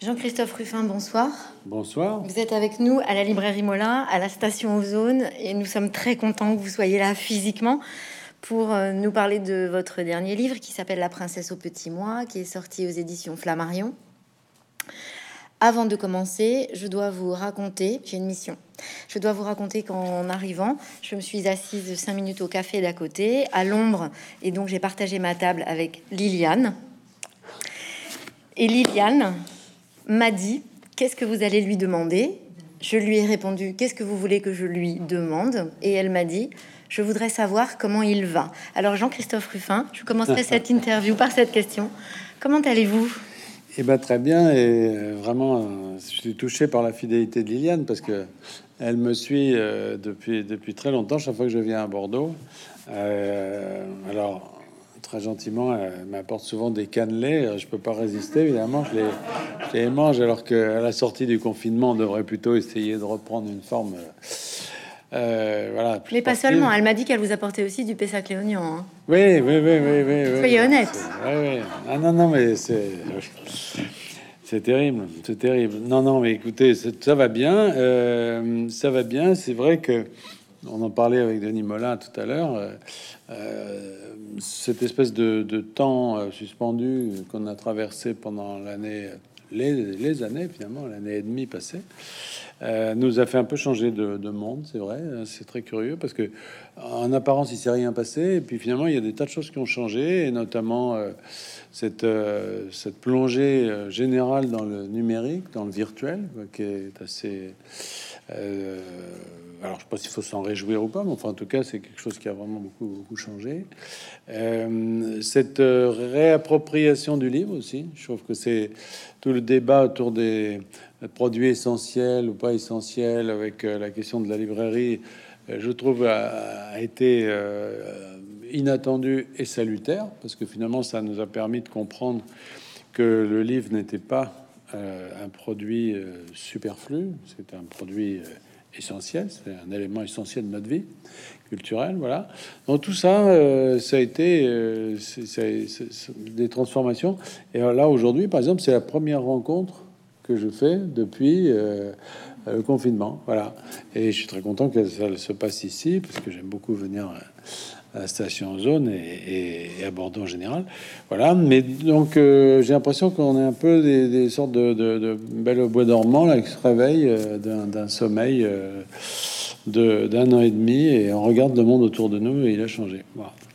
Jean-Christophe Ruffin, bonsoir. Bonsoir. Vous êtes avec nous à la librairie Molin, à la station Ozone, et nous sommes très contents que vous soyez là physiquement pour euh, nous parler de votre dernier livre qui s'appelle La princesse au petit mois, qui est sorti aux éditions Flammarion. Avant de commencer, je dois vous raconter, j'ai une mission. Je dois vous raconter qu'en arrivant, je me suis assise cinq minutes au café d'à côté, à l'ombre, et donc j'ai partagé ma table avec Liliane. Et Liliane m'a dit Qu'est-ce que vous allez lui demander? Je lui ai répondu Qu'est-ce que vous voulez que je lui demande? Et elle m'a dit Je voudrais savoir comment il va. Alors, Jean-Christophe Ruffin, je commencerai cette interview par cette question Comment allez-vous? Eh bien, très bien. Et euh, vraiment, euh, je suis touché par la fidélité de Liliane parce que elle me suit euh, depuis, depuis très longtemps, chaque fois que je viens à Bordeaux. alors, très gentiment, elle m'apporte souvent des cannelés. Je peux pas résister, évidemment. Je les, je les mange alors qu'à la sortie du confinement, on devrait plutôt essayer de reprendre une forme. Euh, voilà. Mais pas seulement. Elle m'a dit qu'elle vous apportait aussi du Pessac Léognan. Hein. Oui, oui, oui, oui, oui. Soyez honnête. Oui, oui. Ah non, non, mais c'est. C'est terrible, c'est terrible. Non, non, mais écoutez, ça va bien, euh, ça va bien. C'est vrai que on en parlait avec Denis Molin tout à l'heure. Euh, euh, cette espèce de, temps euh, suspendu qu'on a traversé pendant l'année, les, années finalement, l'année et demie passée, euh, nous a fait un peu changer de, monde, c'est vrai. C'est très curieux parce que en apparence il s'est rien passé et puis finalement il y a des tas de choses qui ont changé et notamment cette, cette plongée générale dans le numérique, dans le virtuel, qui est assez euh, alors, je sais pas s'il faut s'en réjouir ou pas, mais enfin, en tout cas, c'est quelque chose qui a vraiment beaucoup, beaucoup changé. Euh, cette euh, réappropriation du livre aussi, je trouve que c'est tout le débat autour des produits essentiels ou pas essentiels avec la question de la librairie, je trouve, a, été inattendu et salutaire parce que finalement, ça nous a permis de comprendre que le livre n'était pas euh, un produit euh, superflu, c'est un produit euh, essentiel, c'est un élément essentiel de notre vie culturelle, voilà. Donc tout ça, ça a été des transformations. Et là aujourd'hui, par exemple, c'est la première rencontre que je fais depuis le confinement, voilà. Et je suis très content que ça se passe ici parce que j'aime beaucoup venir à station zone et, à Bordeaux en général. Voilà, mais donc euh, j'ai l'impression qu'on est un peu des, sortes de, de, belles bois dormants là, qui se réveillent euh, d'un sommeil euh, d'un an et demi et on regarde le monde autour de nous et il a changé.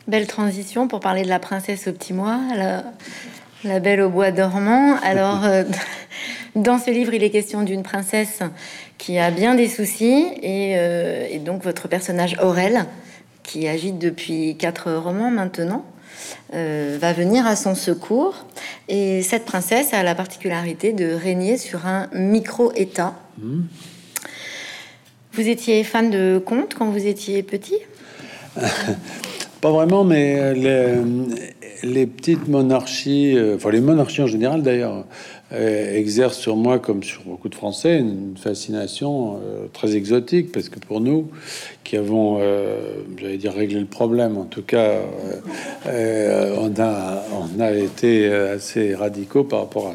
Belle transition pour parler de la princesse au petit mois, la, la belle au bois dormant. Alors, dans ce livre, il est question d'une princesse qui a bien des soucis et, et donc votre personnage Aurel qui agite depuis quatre romans maintenant, euh, va venir à son secours. Et cette princesse a la particularité de régner sur un micro-État. Hmm. Vous étiez fan de contes quand vous étiez petit? Pas vraiment, mais euh, les, les petites monarchies, euh, enfin les monarchies en général d'ailleurs, exerce sur moi, comme sur beaucoup de Français, une fascination euh, très exotique, parce que pour nous, qui avons, euh, j'allais dire, réglé le problème, en tout cas, on, a, on a été assez radicaux par rapport à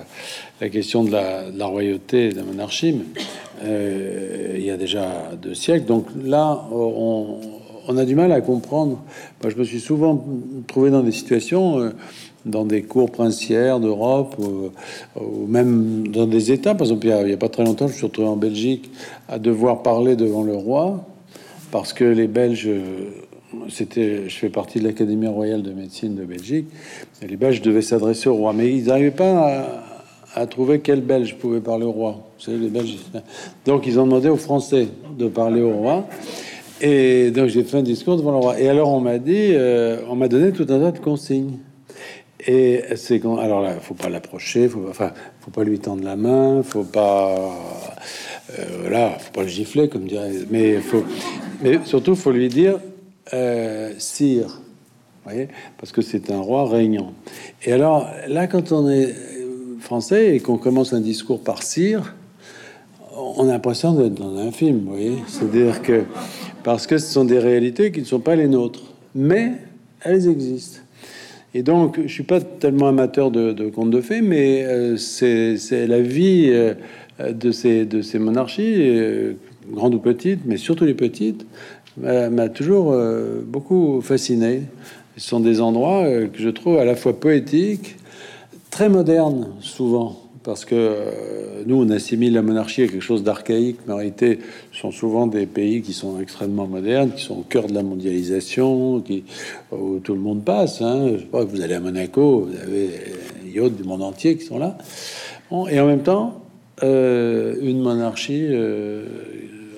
la question de la, royauté et de la monarchie, il y a déjà deux siècles. Donc là, on, on, a du mal à comprendre. Je me suis souvent trouvé dans des situations dans des cours princières d'Europe ou, même dans des États. Par exemple, il n'y a, pas très longtemps, je suis retrouvé en Belgique à devoir parler devant le roi parce que les Belges, c'était, je fais partie de l'Académie royale de médecine de Belgique, et les Belges devaient s'adresser au roi, mais ils n'arrivaient pas à, trouver quel Belge pouvait parler au roi. Vous les Belges. Donc, ils ont demandé aux Français de parler au roi. Et donc j'ai fait un discours devant le roi. Et alors on m'a dit, euh, on m'a donné tout un tas de consignes. Et c'est quand, alors là, faut pas l'approcher, faut, enfin, faut pas lui tendre la main, faut pas, euh, faut pas le gifler comme dirait, mais faut, mais surtout faut lui dire euh, sire, voyez, parce que c'est un roi régnant. Et alors là, quand on est français et qu'on commence un discours par sire, on a l'impression d'être dans un film, vous voyez, c'est-à-dire que parce que ce sont des réalités qui ne sont pas les nôtres, mais elles existent. Et donc, je suis pas tellement amateur de, contes de fées, mais euh, c'est la vie euh, de, ces, de ces monarchies, euh, grandes ou petites, mais surtout les petites, m'a toujours beaucoup fasciné. Ce sont des endroits que je trouve à la fois poétiques, très modernes, souvent parce que euh, nous, on assimile la monarchie à quelque chose d'archaïque, mais en réalité, ce sont souvent des pays qui sont extrêmement modernes, qui sont au cœur de la mondialisation, qui, où tout le monde passe. Hein. Je sais pas, vous allez à Monaco, vous avez les yachts du monde entier qui sont là. et en même temps, euh, une monarchie euh,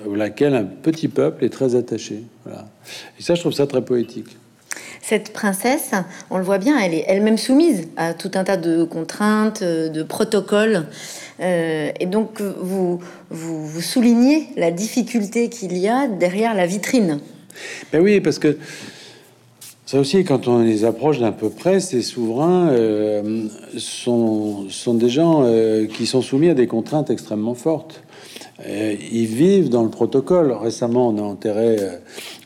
à laquelle un petit peuple est très attaché. Et ça, je trouve ça très poétique. Cette princesse, on le voit bien, elle est elle-même soumise à tout un tas de contraintes, de protocoles. Euh, et donc, vous, vous, soulignez la difficulté qu'il y a derrière la vitrine. Ben oui, parce que ça aussi, quand on les approche d'un peu près, ces souverains euh, sont, sont des gens euh, qui sont soumis à des contraintes extrêmement fortes. ils vivent dans le protocole. Récemment, on a enterré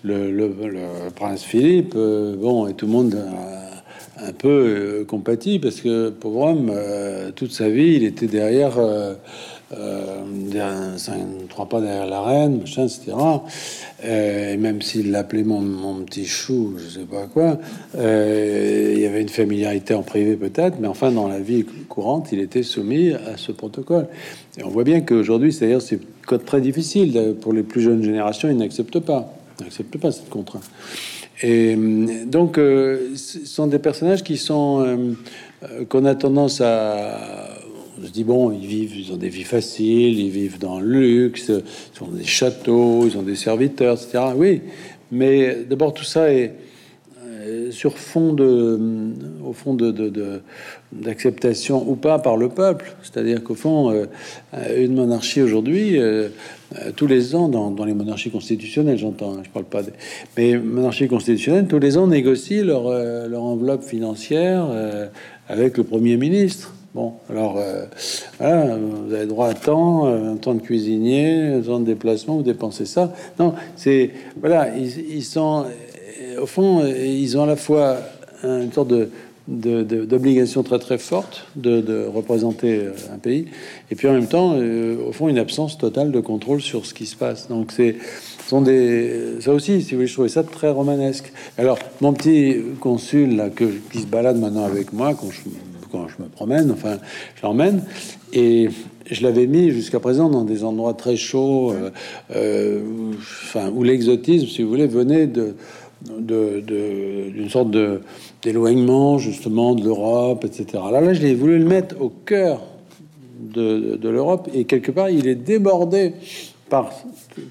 le, prince Philippe, euh, bon, et tout le monde a un peu euh, compatit parce que pauvre homme, euh, toute sa vie, il était derrière, trois pas derrière la reine, machin, etc. et même s'il l'appelait mon, petit chou, je sais pas quoi, il y avait une familiarité en privé peut-être, mais enfin dans la vie courante, il était soumis à ce protocole. Et on voit bien qu'aujourd'hui, c'est code très difficile pour les plus jeunes générations, ils n'acceptent pas n'accepte pas cette contrainte. Et euh, donc, euh, ce sont des personnages qui sont euh, qu'on a tendance à on se dit bon, ils vivent, ils ont des vies faciles, ils vivent dans le luxe, ils ont des châteaux, ils ont des serviteurs, etc. Oui, mais d'abord tout ça est sur fond de, au fond de, d'acceptation ou pas par le peuple. C'est-à-dire qu'au fond, euh, une monarchie aujourd'hui, euh, euh, tous les ans, dans, les monarchies constitutionnelles, j'entends, hein, je parle pas des... Mais monarchies constitutionnelles, tous les ans négocient leur, enveloppe financière avec le Premier ministre. Bon, alors, vous avez droit à temps, un temps de cuisinier, un temps de déplacement, vous dépensez ça. Non, c'est... Voilà, ils sont... Au fond, ils ont à la fois une sorte de d'obligations très très fortes de, représenter euh, un pays, et puis en même temps, euh, au fond, une absence totale de contrôle sur ce qui se passe. Donc c'est sont des ça aussi, si vous voulez, je trouvais ça très romanesque. Alors mon petit consul là que qui se balade maintenant avec moi quand je quand je me promène, enfin, je l'emmène et je l'avais mis jusqu'à présent dans des endroits très chauds, euh, enfin où l'exotisme, si vous voulez, venait de d'une sorte d'éloignement justement de l'Europe, etc. Là, là, je l'ai voulu le mettre au cœur de, de l'Europe et quelque part, il est débordé par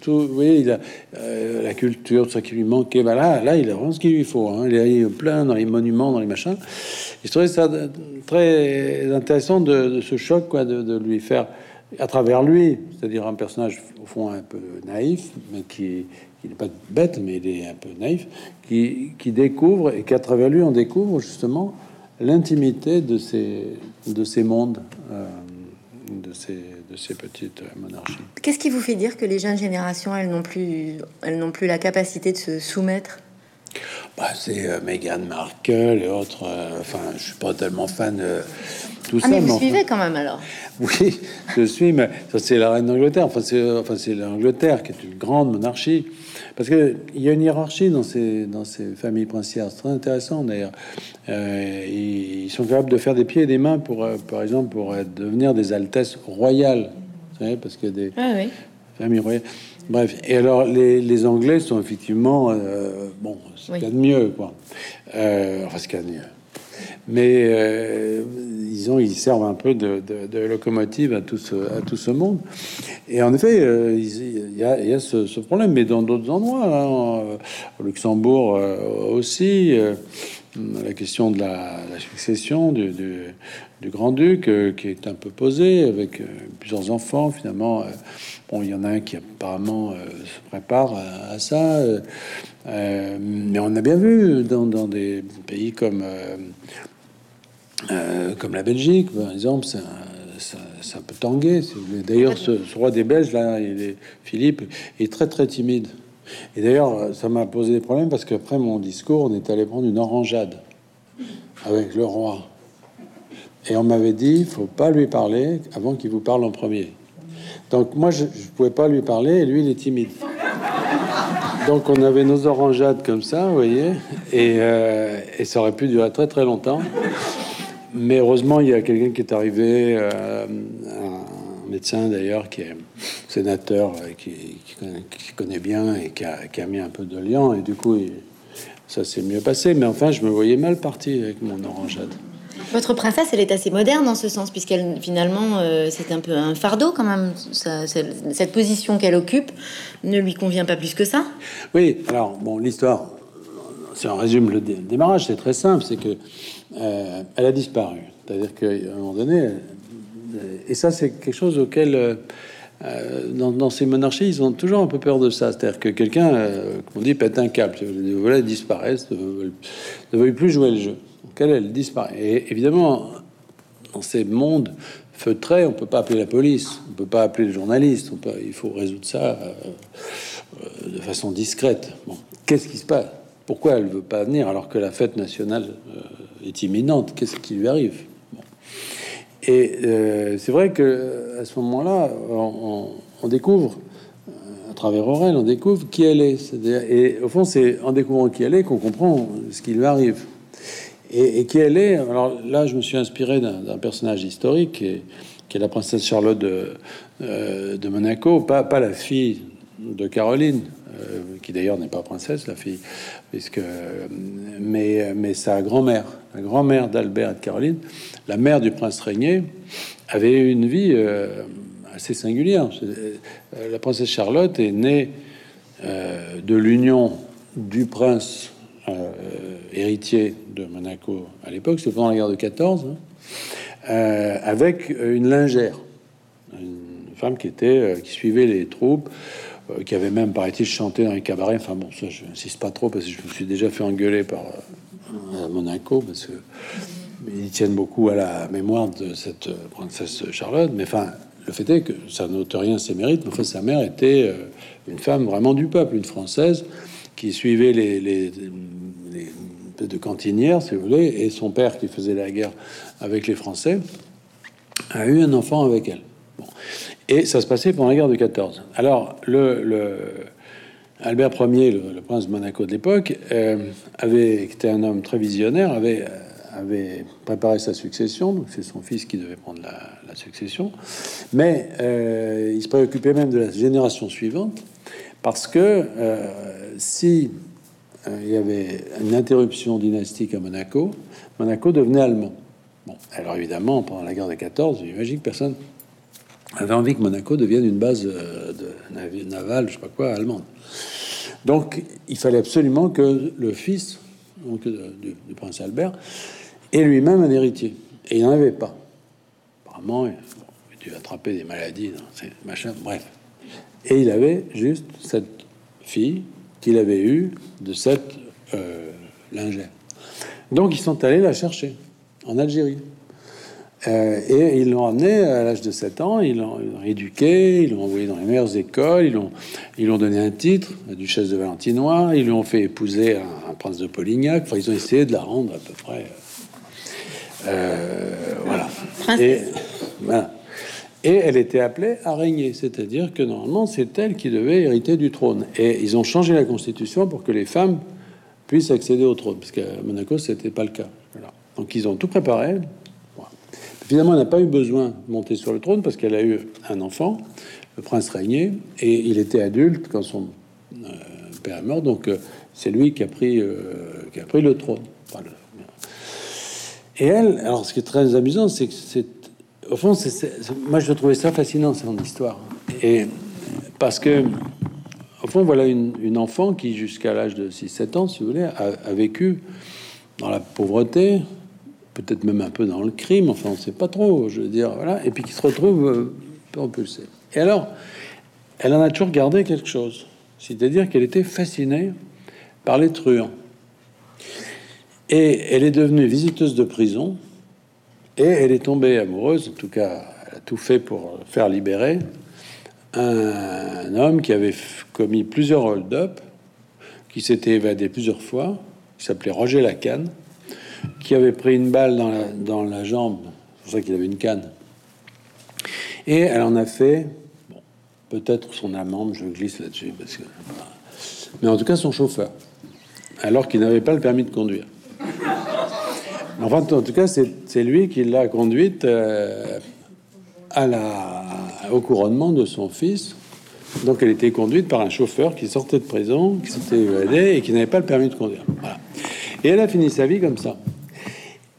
tout. Vous voyez, il a euh, la culture, tout ça qui lui manquait. Ben là, là, il a vraiment ce qu'il lui faut. Hein. Il est plein dans les monuments, dans les machins. Et je trouvais ça très intéressant de, ce choc, quoi, de, de, lui faire à travers lui, c'est-à-dire un personnage au fond un peu naïf, mais qui il n'est pas bête, mais il est un peu naïf, qui, qui découvre et qu'à travers lui, on découvre justement l'intimité de ces, de ces mondes, euh, de, ces, de ces petites monarchies. Qu'est-ce qui vous fait dire que les jeunes générations, elles n'ont plus, elles n'ont plus la capacité de se soumettre? Bah, c'est euh, Meghan Markle et autres. Euh, enfin, je suis pas tellement fan de tout ah, ça. Mais vous suivez quand même alors Oui, je suis, mais ça c'est la reine d'Angleterre. Enfin, c'est enfin, l'Angleterre qui est une grande monarchie. Parce qu'il y a une hiérarchie dans ces, dans ces familles princières. C'est très intéressant d'ailleurs. Euh, ils sont capables de faire des pieds et des mains pour, euh, par exemple, pour devenir des altesses royales. Vous savez, parce que des ah, familles royales. Bref, et alors les, les Anglais sont effectivement euh, bon, ce qu'il y a de mieux, quoi. enfin, ce qu'il y a de mieux mais euh, ils, ils servent un peu de, locomotive à tout, ce, à tout ce monde. Et en effet, euh, il y a, ce, problème, mais dans d'autres endroits, hein, au Luxembourg euh, aussi, la question de la, succession du, grand-duc qui est un peu posée, avec plusieurs enfants, finalement. bon, il y en a un qui apparemment se prépare à, ça. mais on a bien vu dans, des pays comme euh, comme la Belgique, par exemple, ça, ça, peut tanguer. D'ailleurs, ce, roi des Belges, là, il est, Philippe, est très très timide. Et d'ailleurs, ça m'a posé des problèmes parce qu'après mon discours, on est allé prendre une orangeade. avec le roi. Et on m'avait dit, il faut pas lui parler avant qu'il vous parle en premier. Donc moi, je, ne pouvais pas lui parler, et lui, il est timide. Donc on avait nos orangeades comme ça, vous voyez, et, euh, et ça aurait pu durer très très longtemps. Mais heureusement, il y a quelqu'un qui est arrivé, euh, un médecin d'ailleurs, qui est sénateur, euh, qui, qui, connaît, bien et qui a, qui a, mis un peu de liant, et du coup, ça s'est mieux passé. Mais enfin, je me voyais mal parti avec mon orangeade. Votre princesse, elle est assez moderne dans ce sens, puisqu'elle finalement, euh, c'est un peu un fardeau quand même. cette position qu'elle occupe ne lui convient pas plus que ça. Oui, alors bon, l'histoire, si on résume le démarrage, c'est très simple, c'est que euh, elle a disparu. C'est-à-dire qu'à un moment donné, euh, et ça, c'est quelque chose auquel dans, ces monarchies, ils ont toujours un peu peur de ça. C'est-à-dire que quelqu'un, comme on dit, pète un câble, voilà, disparaissent, ne veut plus jouer le jeu elle disparaît. Et évidemment, dans ces mondes feutrés, on peut pas appeler la police, on peut pas appeler le journaliste, on peut, il faut résoudre ça euh, euh, de façon discrète. Qu'est-ce qui se passe? Pourquoi elle veut pas venir alors que la fête nationale euh, est imminente Qu'est-ce qui lui arrive? Et c'est vrai que à ce moment-là, on, découvre à travers Aurel, on découvre qui elle est. Et au fond, c'est en découvrant qui elle est qu'on comprend ce qui lui arrive et, qui elle est. Alors là, je me suis inspiré d'un personnage historique est, qui est, la princesse Charlotte de, euh, de Monaco, pas, pas, la fille de Caroline, euh, qui d'ailleurs n'est pas princesse, la fille, puisque mais, mais sa grand-mère, la grand-mère d'Albert et de Caroline, la mère du prince régné, avait une vie euh, assez singulière. La princesse Charlotte est née de l'union du prince euh, héritier de Monaco à l'époque, c'était pendant la guerre de 14, hein, euh, avec une lingère, une femme qui était euh, qui suivait les troupes, qui avait même, paraît-il, chanté dans les cabarets. Enfin bon, ça, je n'insiste pas trop parce que je me suis déjà fait engueuler par Monaco parce que ils tiennent beaucoup à la mémoire de cette princesse Charlotte. Mais enfin, le fait est que ça n'ôte rien ses mérites. Mais enfin, sa mère était une femme vraiment du peuple, une française qui suivait les, les, de cantinière, si vous voulez, et son père qui faisait la guerre avec les Français a eu un enfant avec elle. Et ça se passait pendant la guerre de 14. Alors, Albert Ier, le, prince de Monaco de l'époque, euh, avait été un homme très visionnaire, avait, avait préparé sa succession, donc c'est son fils qui devait prendre la, succession, mais euh, il se préoccupait même de la génération suivante, parce que euh, si euh, il y avait une interruption dynastique à Monaco, Monaco devenait allemand. Bon, alors évidemment, pendant la guerre de 14, j'imagine que personne avait envie que Monaco devienne une base euh, navale, je sais pas quoi, allemande. Donc, il fallait absolument que le fils donc, du, prince Albert ait lui-même un héritier. Et il n'en avait pas. Apparemment, il a dû attraper des maladies, machin, bref. Et il avait juste cette fille qu'il avait eu de cette euh, lingère. Donc ils sont allés la chercher en Algérie. Euh, et ils l'ont amené à l'âge de 7 ans, ils l'ont éduqué, ils l'ont envoyé dans les meilleures écoles, ils l'ont ils ont donné un titre, la duchesse de Valentinois, ils lui ont fait épouser un, prince de Polignac, enfin, ils ont essayé de la rendre à peu près. Euh, voilà. Et, voilà. Et elle était appelée à régner, c'est-à-dire que normalement c'est elle qui devait hériter du trône. Et ils ont changé la constitution pour que les femmes puissent accéder au trône, parce qu'à Monaco c'était pas le cas. Donc ils ont tout préparé. Finalement, elle n'a pas eu besoin de monter sur le trône parce qu'elle a eu un enfant, le prince régné, et il était adulte quand son euh, père est mort. Donc euh, c'est lui qui a pris euh, qui a pris le trône. Et elle, alors ce qui est très amusant, c'est que c'est au fond, moi je trouvais ça fascinant, son histoire. Et parce que, au fond, voilà une, enfant qui, jusqu'à l'âge de 6-7 ans, si vous voulez, a, vécu dans la pauvreté, peut-être même un peu dans le crime, enfin, on sait pas trop, je veux dire, voilà, et puis qui se retrouve euh, propulsée. Et alors, elle en a toujours gardé quelque chose, c'est-à-dire qu'elle était fascinée par les truands. Et elle est devenue visiteuse de prison et elle est tombée amoureuse, en tout cas, elle a tout fait pour faire libérer un, homme qui avait commis plusieurs hold-up, qui s'était évadé plusieurs fois, qui s'appelait Roger Lacan, qui avait pris une balle dans la, jambe. C'est pour ça qu'il avait une canne. Et elle en a fait, bon, peut-être son amant, je glisse là-dessus, mais en tout cas son chauffeur, alors qu'il n'avait pas le permis de conduire. Enfin, en tout cas, c'est lui qui l'a conduite euh, au couronnement de son fils. Donc, elle était conduite par un chauffeur qui sortait de prison, qui s'était évadé et qui n'avait pas le permis de conduire. Et elle a fini sa vie comme ça.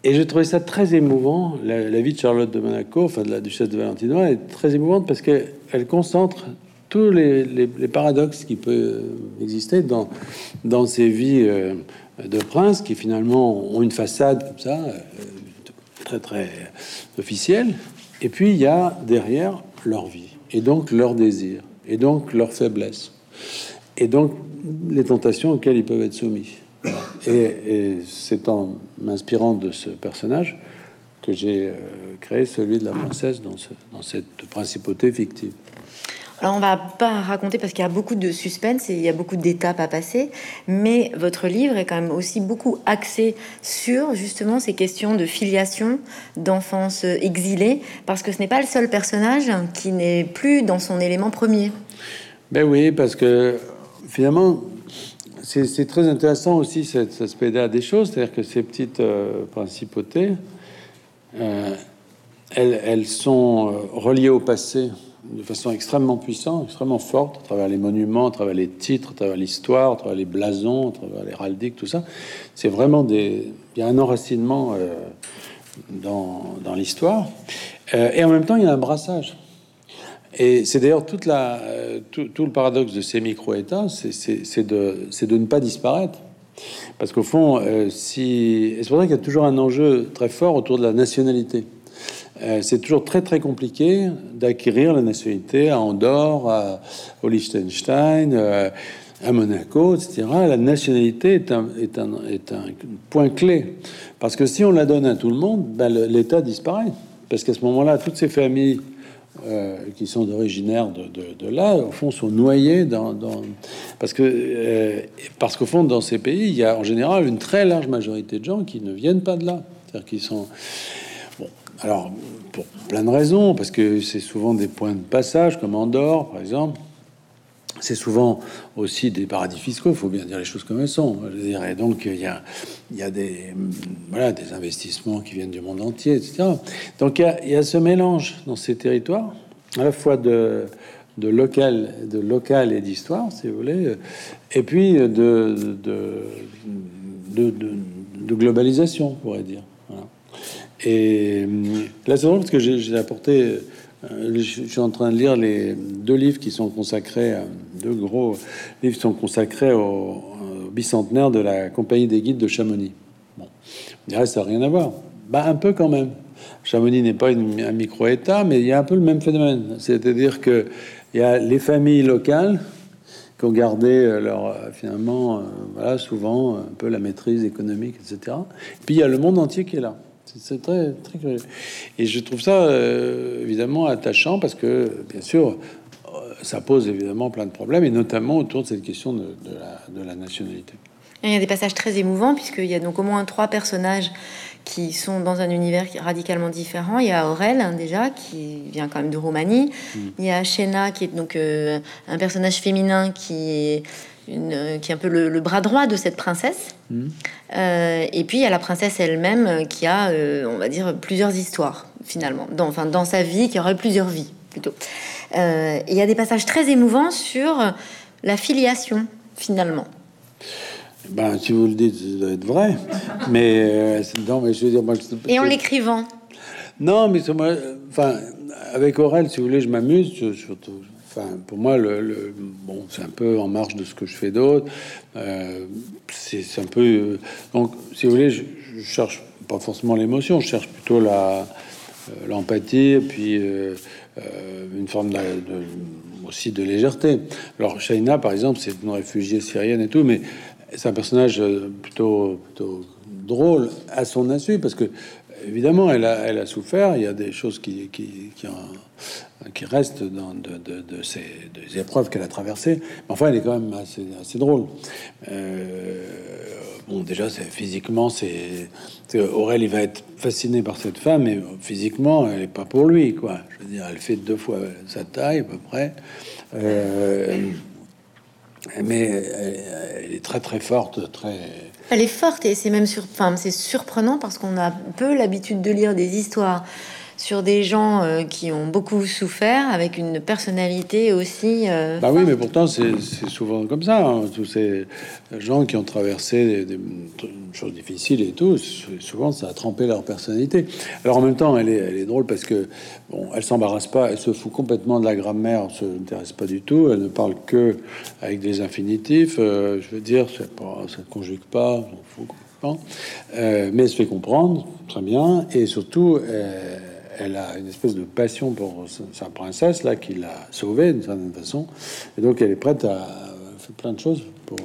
Et j'ai trouvé ça très émouvant. La, vie de Charlotte de Monaco, enfin de la duchesse de Valentinois, est très émouvante parce qu'elle concentre tous les, les, paradoxes qui peuvent exister dans, dans ces vies euh, de princes qui finalement ont une façade comme ça, euh, très très officielle. Et puis il y a derrière leur vie, et donc leur désir, et donc leur faiblesse, et donc les tentations auxquelles ils peuvent être soumis. Et, c'est en m'inspirant de ce personnage que j'ai euh, créé celui de la princesse dans, dans cette principauté fictive. Alors on va pas raconter parce qu'il y a beaucoup de suspense et il y a beaucoup d'étapes à passer, mais votre livre est quand même aussi beaucoup axé sur justement ces questions de filiation, d'enfance exilée, parce que ce n'est pas le seul personnage qui n'est plus dans son élément premier. Ben oui, parce que finalement, c'est très intéressant aussi cet aspect-là des choses, c'est-à-dire que ces petites euh, principautés, euh, elles, sont euh, reliées au passé de façon extrêmement puissante, extrêmement forte, à travers les monuments, à travers les titres, à travers l'histoire, à travers les blasons, à travers l'héraldique, tout ça. C'est vraiment. Il y a un enracinement dans, l'histoire. Et en même temps, il y a un brassage. Et c'est d'ailleurs euh, tout, le paradoxe de ces micro-États, c'est de, ne pas disparaître. Parce qu'au fond, si. C'est pour ça qu'il y a toujours un enjeu très fort autour de la nationalité. Euh, c'est toujours très très compliqué d'acquérir la nationalité à Andorre, à, au Liechtenstein, euh, à Monaco, etc. La nationalité est un, point clé. Parce que si on la donne à tout le monde, ben, l'État disparaît. Parce qu'à ce moment-là, toutes ces familles euh, qui sont originaires de, là, au fond, sont noyées dans... parce que euh, parce qu'au fond, dans ces pays, il y a en général une très large majorité de gens qui ne viennent pas de là. C'est-à-dire qu'ils sont... Alors, pour plein de raisons, parce que c'est souvent des points de passage, comme Andorre, par exemple. C'est souvent aussi des paradis fiscaux, il faut bien dire les choses comme elles sont. Je dirais. Donc, il y a, a des, investissements qui viennent du monde entier, etc. Donc, il y, a, ce mélange dans ces territoires, à la fois de, local, de local et d'histoire, si vous voulez, et puis de, globalisation, on pourrait dire. Et euh, là, c'est drôle parce que j'ai apporté. Euh, je suis en train de lire les deux livres qui sont consacrés, deux gros livres qui sont consacrés au, bicentenaire de la Compagnie des guides de Chamonix. Bon, on dirait ça rien à voir. Bah, un peu quand même. Chamonix n'est pas un micro-État, mais il y a un peu le même phénomène. C'est-à-dire que il y a les familles locales qui ont gardé euh, leur finalement, voilà, souvent un peu la maîtrise économique, etc. Puis il y a le monde entier qui est là. C'est très, très curieux. Et je trouve ça euh, évidemment attachant parce que, bien sûr, euh, ça pose évidemment plein de problèmes, et notamment autour de cette question de, la, nationalité. il y a des passages très émouvants, puisqu'il y a donc au moins trois personnages qui sont dans un univers radicalement différent. Il y a Aurel, hein, déjà, qui vient quand même de Roumanie. Mm. Il y a Shena, qui est donc euh, un personnage féminin qui est une, qui est un peu le, bras droit de cette princesse. Hmm. Euh, et puis il y a la princesse elle-même euh, qui a, euh, on va dire, plusieurs histoires finalement, dans, enfin dans sa vie, qui aurait plusieurs vies plutôt. il y a des passages très émouvants sur la filiation finalement. Ben, si vous le dites, ça doit être vrai. mais non, mais je veux dire, moi, et en l'écrivant. Non, mais enfin, avec Aurel, si vous voulez, je m'amuse. surtout pour moi, le, bon, c'est un peu en marge de ce que je fais d'autre. Euh, c'est, un peu. Euh, donc, si vous voulez, je, cherche pas forcément l'émotion, je cherche plutôt la, euh, l'empathie, puis une forme aussi de légèreté. Alors, Shaina, par exemple, c'est une réfugiée syrienne et tout, mais c'est un personnage plutôt, drôle à son insu, parce que évidemment, elle a, elle a souffert. Il y a des choses qui, qui, qui qui reste dans de, ces épreuves qu'elle a traversées. Enfin, elle est quand même assez, drôle. Euh, bon, déjà, c'est physiquement, c'est Aurel, il va être fasciné par cette femme, mais physiquement, elle est pas pour lui, quoi. Je veux dire, elle fait deux fois sa taille à peu près. Euh, mais elle, est très très forte, très. Elle est forte et c'est même sur, enfin, c'est surprenant parce qu'on a peu l'habitude de lire des histoires sur des gens euh, qui ont beaucoup souffert, avec une personnalité aussi. Euh, bah oui, mais pourtant c'est souvent comme ça. Hein. Tous ces gens qui ont traversé des, choses difficiles et tout, souvent ça a trempé leur personnalité. Alors en même temps, elle est, elle est drôle parce que bon, elle s'embarrasse pas, elle se fout complètement de la grammaire, elle se intéresse pas du tout. Elle ne parle que avec des infinitifs. Euh, je veux dire, pas, ça ne conjugue pas, on fout. Mais elle se fait comprendre très bien et surtout elle a une espèce de passion pour sa princesse là qui l'a sauvée d'une certaine façon, et donc elle est prête à faire plein de choses pour,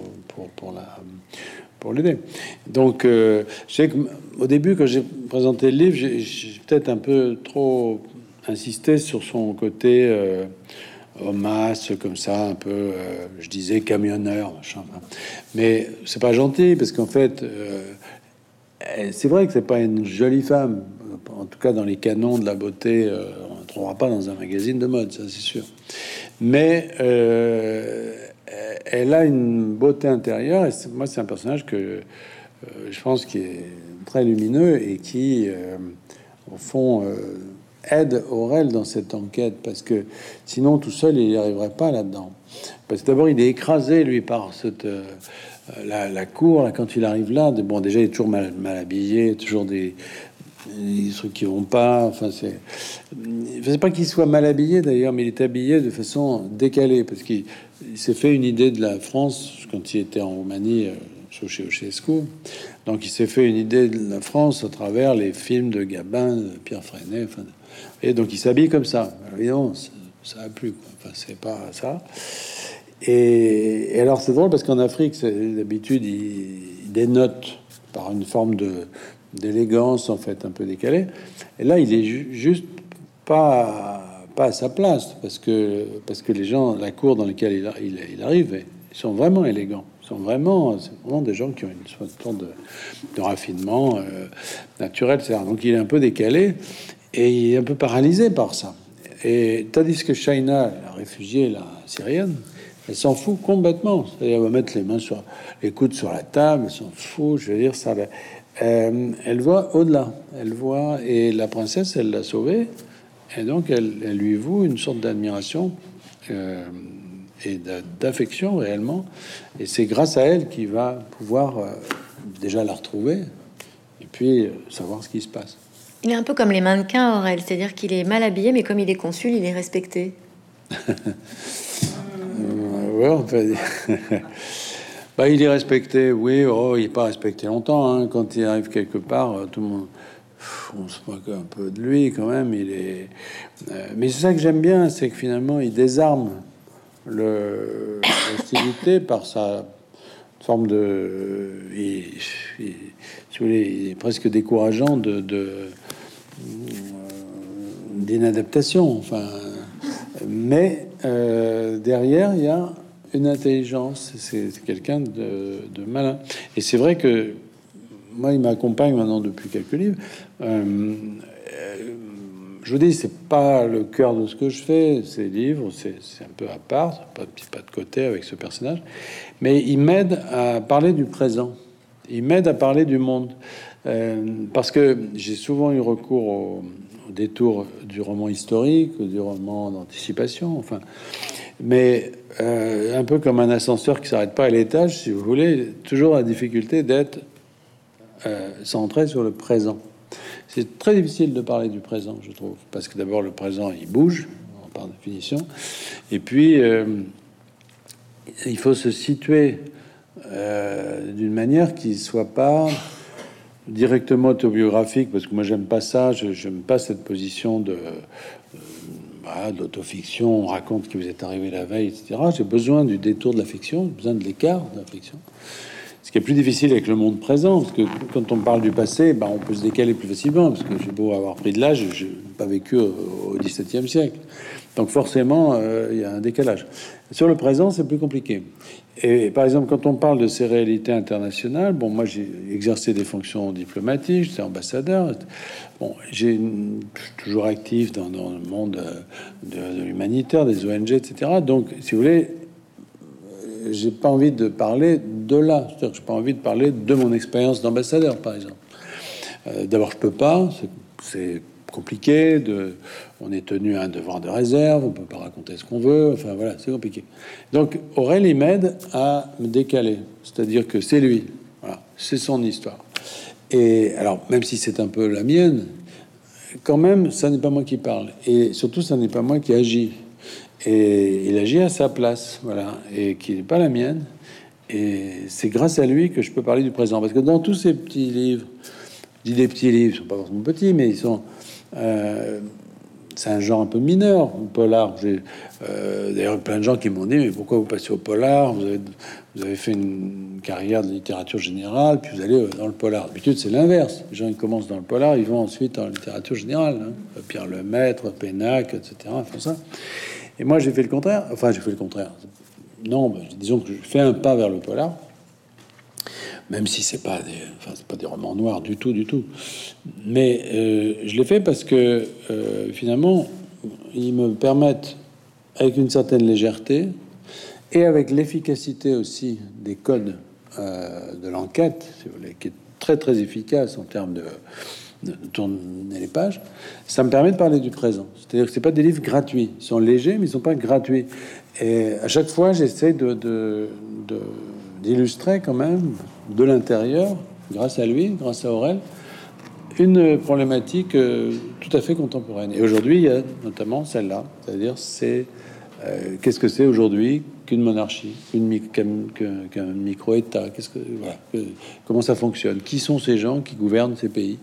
pour, la pour l'aider. Donc, euh, je sais que au début, quand j'ai présenté le livre, j'ai peut-être un peu trop insisté sur son côté euh, masse comme ça, un peu, euh, je disais camionneur, machin. Mais c'est pas gentil parce qu'en fait, euh, c'est vrai que c'est pas une jolie femme en tout cas dans les canons de la beauté, euh, on ne trouvera pas dans un magazine de mode, ça c'est sûr. Mais euh, elle a une beauté intérieure, et moi c'est un personnage que euh, je pense qui est très lumineux et qui, au fond, aide Aurel dans cette enquête, parce que sinon tout seul il n'y arriverait pas là-dedans. Parce que d'abord il est écrasé, lui, par cette... La, cour, quand il arrive là, bon, déjà il est toujours mal, mal habillé, toujours des, des trucs qui vont pas. Enfin, c'est. Je pas qu'il soit mal habillé d'ailleurs, mais il est habillé de façon décalée parce qu'il s'est fait une idée de la France quand il était en Roumanie euh, chez Ceausescu. Donc, il s'est fait une idée de la France à travers les films de Gabin, de Pierre Freinet. Et donc, il s'habille comme ça. Évidemment, ça a plu. Enfin, c'est pas ça. Et, alors, c'est drôle parce qu'en Afrique, d'habitude, il dénote par une forme de d'élégance en fait un peu décalée. Et là, il est juste pas pas à sa place parce que parce que les gens, la cour dans laquelle il, arrive, ils sont vraiment élégants. Ils sont vraiment, vraiment des gens qui ont une sorte de, de raffinement euh, naturel. Donc il est un peu décalé et il est un peu paralysé par ça. Et tandis que Shaina, la réfugiée, la syrienne, elle s'en fout complètement. Elle va mettre les mains sur les coudes sur la table, elle s'en fout. Je veux dire, ça, euh, elle voit au-delà. Elle voit, et la princesse, elle l'a sauvée, et donc elle, lui voue une sorte d'admiration euh, et d'affection réellement. Et c'est grâce à elle qu'il va pouvoir euh, déjà la retrouver et puis savoir ce qui se passe. Il est un peu comme les mannequins, Aurel, c'est-à-dire qu'il est mal habillé, mais comme il est consul, il est respecté. ouais, on peut dire. Bah, il est respecté, oui. Oh, il n'est pas respecté longtemps. Hein. Quand il arrive quelque part, euh, tout le monde, on se moque un peu de lui quand même. Il est. Euh, mais c'est ça que j'aime bien, c'est que finalement, il désarme l'hostilité par sa forme de. Il, si il est presque décourageant de. de d'inadaptation, enfin, mais euh, derrière il y a une intelligence, c'est quelqu'un de, malin. Et c'est vrai que moi, il m'accompagne maintenant depuis quelques livres. Euh, je vous dis, c'est pas le cœur de ce que je fais, ces livres, c'est un peu à part, pas, pas de côté avec ce personnage, mais il m'aide à parler du présent, il m'aide à parler du monde, euh, parce que j'ai souvent eu recours au, au, détour du roman historique, du roman d'anticipation, enfin, mais euh, un peu comme un ascenseur qui s'arrête pas à l'étage, si vous voulez, toujours la difficulté d'être euh, centré sur le présent. C'est très difficile de parler du présent, je trouve, parce que d'abord le présent il bouge par définition, et puis euh, il faut se situer d'une manière qui soit pas directement autobiographique, parce que moi j'aime pas ça, je n'aime pas cette position de d'autofiction, on raconte que vous êtes arrivé la veille, etc. J'ai besoin du détour de la fiction, besoin de l'écart de la fiction. Ce qui est plus difficile avec le monde présent, parce que quand on parle du passé, ben, on peut se décaler plus facilement, parce que j'ai beau avoir pris de l'âge, je n'ai pas vécu au XVIIe siècle. Donc forcément, euh, il y a un décalage. Sur le présent, c'est plus compliqué. Et par exemple, quand on parle de ces réalités internationales, bon, moi j'ai exercé des fonctions diplomatiques, j'étais ambassadeur. Bon, j'ai toujours actif dans, le monde euh, de, l'humanitaire, des ONG, etc. Donc, si vous voulez, euh, j'ai pas envie de parler de là. C'est-à-dire pas envie de parler de mon expérience d'ambassadeur, par exemple. D'abord, je peux pas. C'est compliqué. On est tenu à un devoir de réserve. On peut pas raconter ce qu'on veut. Enfin voilà, c'est compliqué. Donc Aurel, il m'aide à me décaler. C'est-à-dire que c'est lui. C'est son histoire. Et alors, même si c'est un peu la mienne, quand même, ça n'est pas moi qui parle. Et surtout, ça n'est pas moi qui agis. Et il agit à sa place, voilà, et qui n'est pas la mienne. Et c'est grâce à lui que je peux parler du présent. Parce que dans tous ces petits livres, je dis des petits livres, ils sont pas forcément petits, mais ils sont euh, c'est un genre un peu mineur, le polar. J'ai euh, d'ailleurs plein de gens qui m'ont dit mais pourquoi vous passez au polar? Vous avez, fait une carrière de littérature générale, puis vous allez dans le polar. D'habitude c'est l'inverse. Les gens ils commencent dans le polar, ils vont ensuite en littérature générale. Hein. Pierre Lemaître, Pénac, etc. Font ça. Et moi j'ai fait le contraire. Enfin j'ai fait le contraire. Non, disons que je fais un pas vers le polar même si c'est pas des, enfin, pas des romans noirs du tout, du tout. Mais euh, je l'ai fait parce que euh, finalement, ils me permettent, avec une certaine légèreté et avec l'efficacité aussi des codes euh, de l'enquête, qui est très très efficace en termes de, tourner les pages, ça me permet de parler du présent. C'est-à-dire que c'est pas des livres gratuits, ils sont légers, mais ils sont pas gratuits. Et à chaque fois, j'essaie d'illustrer quand même de l'intérieur, grâce à lui, grâce à Aurel, une problématique euh, tout à fait contemporaine. Et aujourd'hui, il y a notamment celle-là, c'est-à-dire c'est euh, qu'est-ce que c'est aujourd'hui qu'une monarchie, qu'un micro-État, qu'est-ce que comment ça fonctionne, qui sont ces gens qui gouvernent ces pays,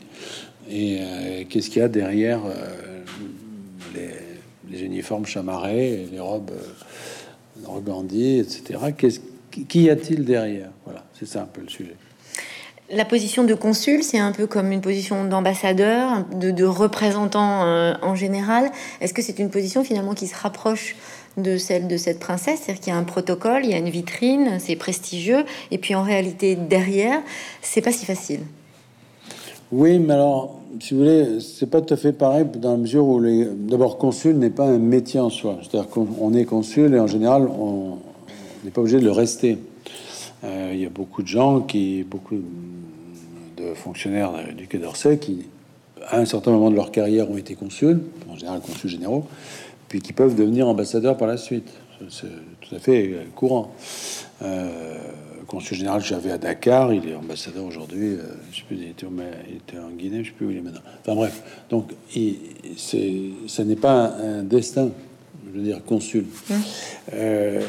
et euh, qu'est-ce qu'il y a derrière les, uniformes chamarrés, les robes organdies, etc. Qu'est-ce Qu'y a-t-il derrière? Voilà, c'est ça un peu le sujet. La position de consul, c'est un peu comme une position d'ambassadeur, de, représentant euh, en général. Est-ce que c'est une position finalement qui se rapproche de celle de cette princesse? C'est-à-dire qu'il y a un protocole, il y a une vitrine, c'est prestigieux, et puis en réalité derrière, c'est pas si facile. Oui, mais alors, si vous voulez, c'est pas tout à fait pareil dans la mesure où les... d'abord consul n'est pas un métier en soi. C'est-à-dire qu'on est consul et en général on, n'est pas obligé de le rester. Euh, il y a beaucoup de gens qui, beaucoup de fonctionnaires du Quai d'Orsay qui, à un certain moment de leur carrière, ont été consuls, en général consuls généraux, puis qui peuvent devenir ambassadeurs par la suite. C'est tout à fait courant. Euh, consul général que j'avais à Dakar, il est ambassadeur aujourd'hui. Euh, je sais plus, il était, en Guinée, je sais plus où il est maintenant. Enfin bref, donc c'est, ça n'est pas un, destin, je veux dire, consul. Mmh. Euh,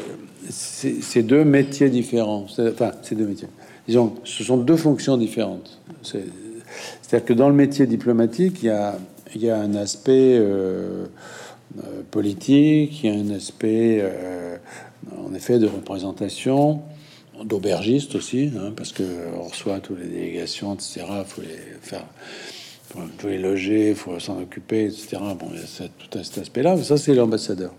c'est deux métiers différents. Enfin, c'est deux métiers. Disons, ce sont deux fonctions différentes. C'est-à-dire que dans le métier diplomatique, il y a, il y a un aspect euh, euh, politique, il y a un aspect, euh, en effet, de représentation, d'aubergiste aussi, hein, parce que on reçoit toutes les délégations, etc. Il faut les faire, faut les loger, il faut s'en occuper, etc. Bon, il y a tout cet aspect-là. Ça, c'est l'ambassadeur.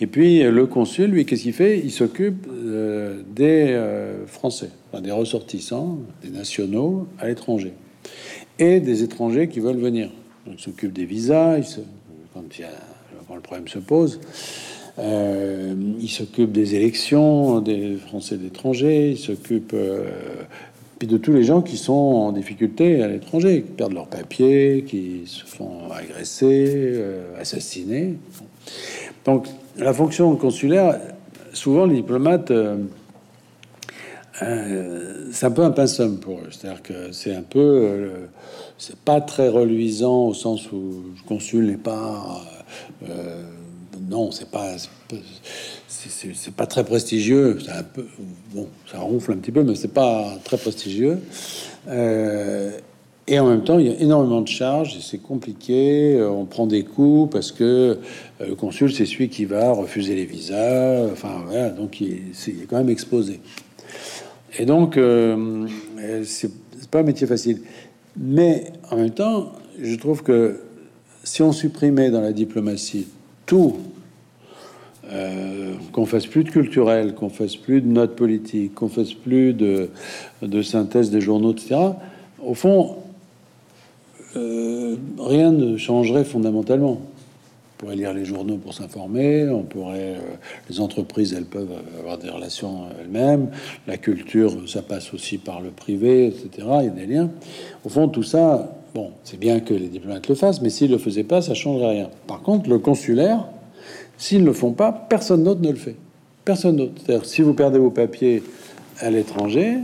Et puis le consul, lui, qu'est-ce qu'il fait? Il s'occupe euh, des euh, Français, des ressortissants, des nationaux à l'étranger, et des étrangers qui veulent venir. Donc, il s'occupe des visas, quand, le problème se pose. Euh, il s'occupe des élections des Français d'étrangers, il s'occupe puis de tous les gens qui sont en difficulté à l'étranger, qui perdent leurs papiers, qui se font agresser, assassiner. Donc la fonction consulaire, souvent les diplomates, euh, euh, c'est un peu un pinceau pour eux. C'est-à-dire que c'est un peu, euh, c'est pas très reluisant au sens où le consul n'est pas, non, c'est pas, c'est pas très prestigieux. Ça ronfle un petit peu, mais c'est pas très prestigieux. Et en même temps, il y a énormément de charges c'est compliqué. Euh, on prend des coups parce que euh, le consul, c'est celui qui va refuser les visas. Enfin, voilà, donc il est, quand même exposé. Et donc, euh, c'est pas un métier facile. Mais en même temps, je trouve que si on supprimait dans la diplomatie tout, euh, qu'on fasse plus de culturel, qu'on fasse plus de notes politiques, qu'on fasse plus de, synthèse des journaux, etc., au fond, euh, rien ne changerait fondamentalement. On pourrait lire les journaux pour s'informer, on pourrait, euh, les entreprises, elles peuvent avoir des relations elles-mêmes, la culture, ça passe aussi par le privé, etc. Il y a des liens. Au fond, tout ça, bon, c'est bien que les diplomates le fassent, mais s'ils le faisaient pas, ça changerait rien. Par contre, le consulaire, s'ils ne le font pas, personne d'autre ne le fait. Personne d'autre. C'est-à-dire, si vous perdez vos papiers à l'étranger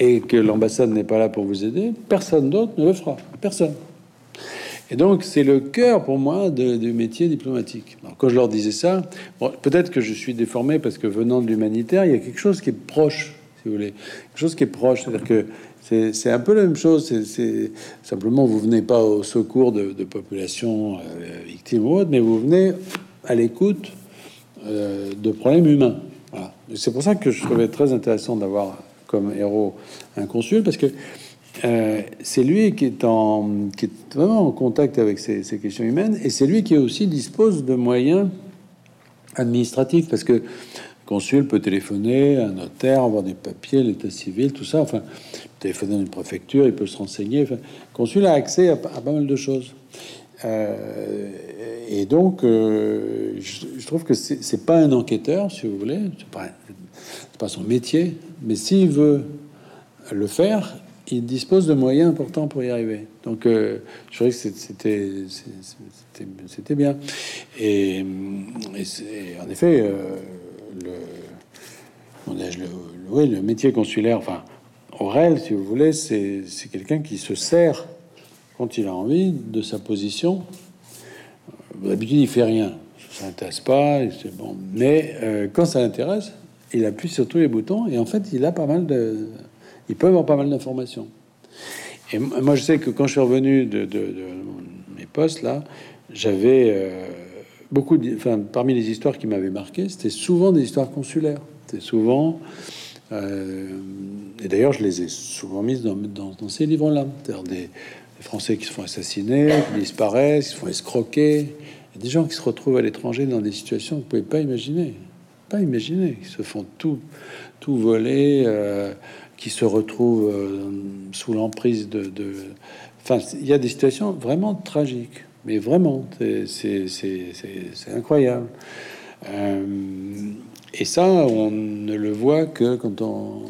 et que l'ambassade n'est pas là pour vous aider, personne d'autre ne le fera. Personne. Et donc, c'est le cœur pour moi du métier diplomatique. Quand je leur disais ça, peut-être que je suis déformé parce que venant de l'humanitaire, il y a quelque chose qui est proche, si vous voulez, quelque chose qui est proche. C'est-à-dire que c'est un peu la même chose. Simplement, vous venez pas au secours de, populations euh, victimes ou autres, mais vous venez à l'écoute euh, de problèmes humains. C'est pour ça que je trouvais très intéressant d'avoir comme héros un consul, parce que euh, c'est lui qui est, en, vraiment en contact avec ces, questions humaines, et c'est lui qui aussi dispose de moyens administratifs, parce que consul peut téléphoner un notaire, avoir des papiers, l'état civil, tout ça. Enfin, téléphoner à une préfecture, il peut se renseigner. Enfin, consul a accès à, pas mal de choses. Euh, et donc, euh, je, trouve que c'est pas un enquêteur, si vous voulez, c'est pas, pas son métier, mais s'il veut le faire, il dispose de moyens importants pour y arriver. Donc, euh, je trouvais que c'était bien. Et, en effet, euh, le, oui, le métier consulaire, enfin, Aurel, si vous voulez, c'est quelqu'un qui se sert quand il a envie de sa position D'habitude, il fait rien. Ça l'intéresse pas, c'est bon. Mais euh, quand ça l'intéresse, il appuie sur tous les boutons et en fait, il a pas mal de. Il peut avoir pas mal d'informations. Et moi, je sais que quand je suis revenu de, mes postes là, j'avais euh, beaucoup. Enfin, parmi les histoires qui m'avaient marqué, c'était souvent des histoires consulaires. C'était souvent. Euh, et d'ailleurs, je les ai souvent mises dans, ces livres-là. Des, des Français qui se font assassiner, qui disparaissent, qui se font escroquer. Il y a des gens qui se retrouvent à l'étranger dans des situations que vous pouvez pas imaginer. Pas imaginer. Qui se font tout, tout voler, euh, qui se retrouvent euh, sous l'emprise de, Enfin, il y a des situations vraiment tragiques. Mais vraiment, c'est incroyable. Euh, et ça, on ne le voit que quand on...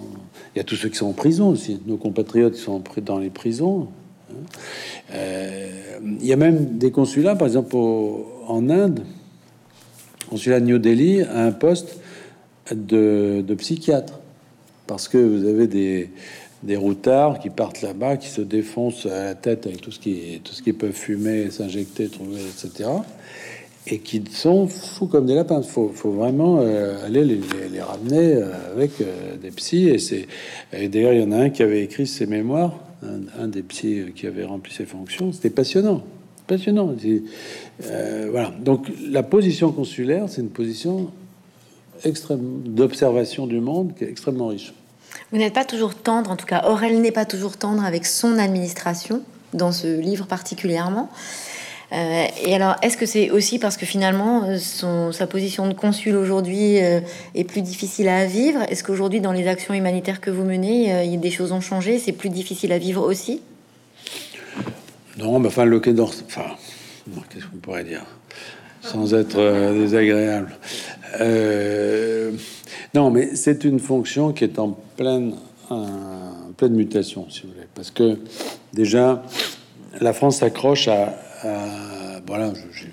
Il y a tous ceux qui sont en prison aussi. Nos compatriotes qui sont dans les prisons. Euh, il y a même des consulats, par exemple en Inde, consulat de New Delhi a un poste de, psychiatre parce que vous avez des, des routards qui partent là-bas, qui se défoncent à la tête avec tout ce qui tout ce qu'ils peuvent fumer, s'injecter, trouver, etc. Et qui sont fous comme des lapins. Faut, faut vraiment euh, aller les, ramener euh, avec des psys. Et c'est d'ailleurs il y en a un qui avait écrit ses mémoires un, des psys qui avait rempli ses fonctions. C'était passionnant, passionnant. Euh, voilà. Donc la position consulaire, c'est une position extrême d'observation du monde qui est extrêmement riche. Vous n'êtes pas toujours tendre, en tout cas, Aurel n'est pas toujours tendre avec son administration dans ce livre particulièrement. Euh, et alors, est-ce que c'est aussi parce que finalement, euh, son, sa position de consul aujourd'hui euh, est plus difficile à vivre? Est-ce qu'aujourd'hui, dans les actions humanitaires que vous menez, il y a des choses ont changé? C'est plus difficile à vivre aussi? Non, mais enfin, le Quai d'Orsay, enfin, qu'est-ce qu'on pourrait dire sans être désagréable. non, mais c'est une fonction qui est en pleine, mutation, si vous voulez, parce que déjà, la France s'accroche à, voilà, je,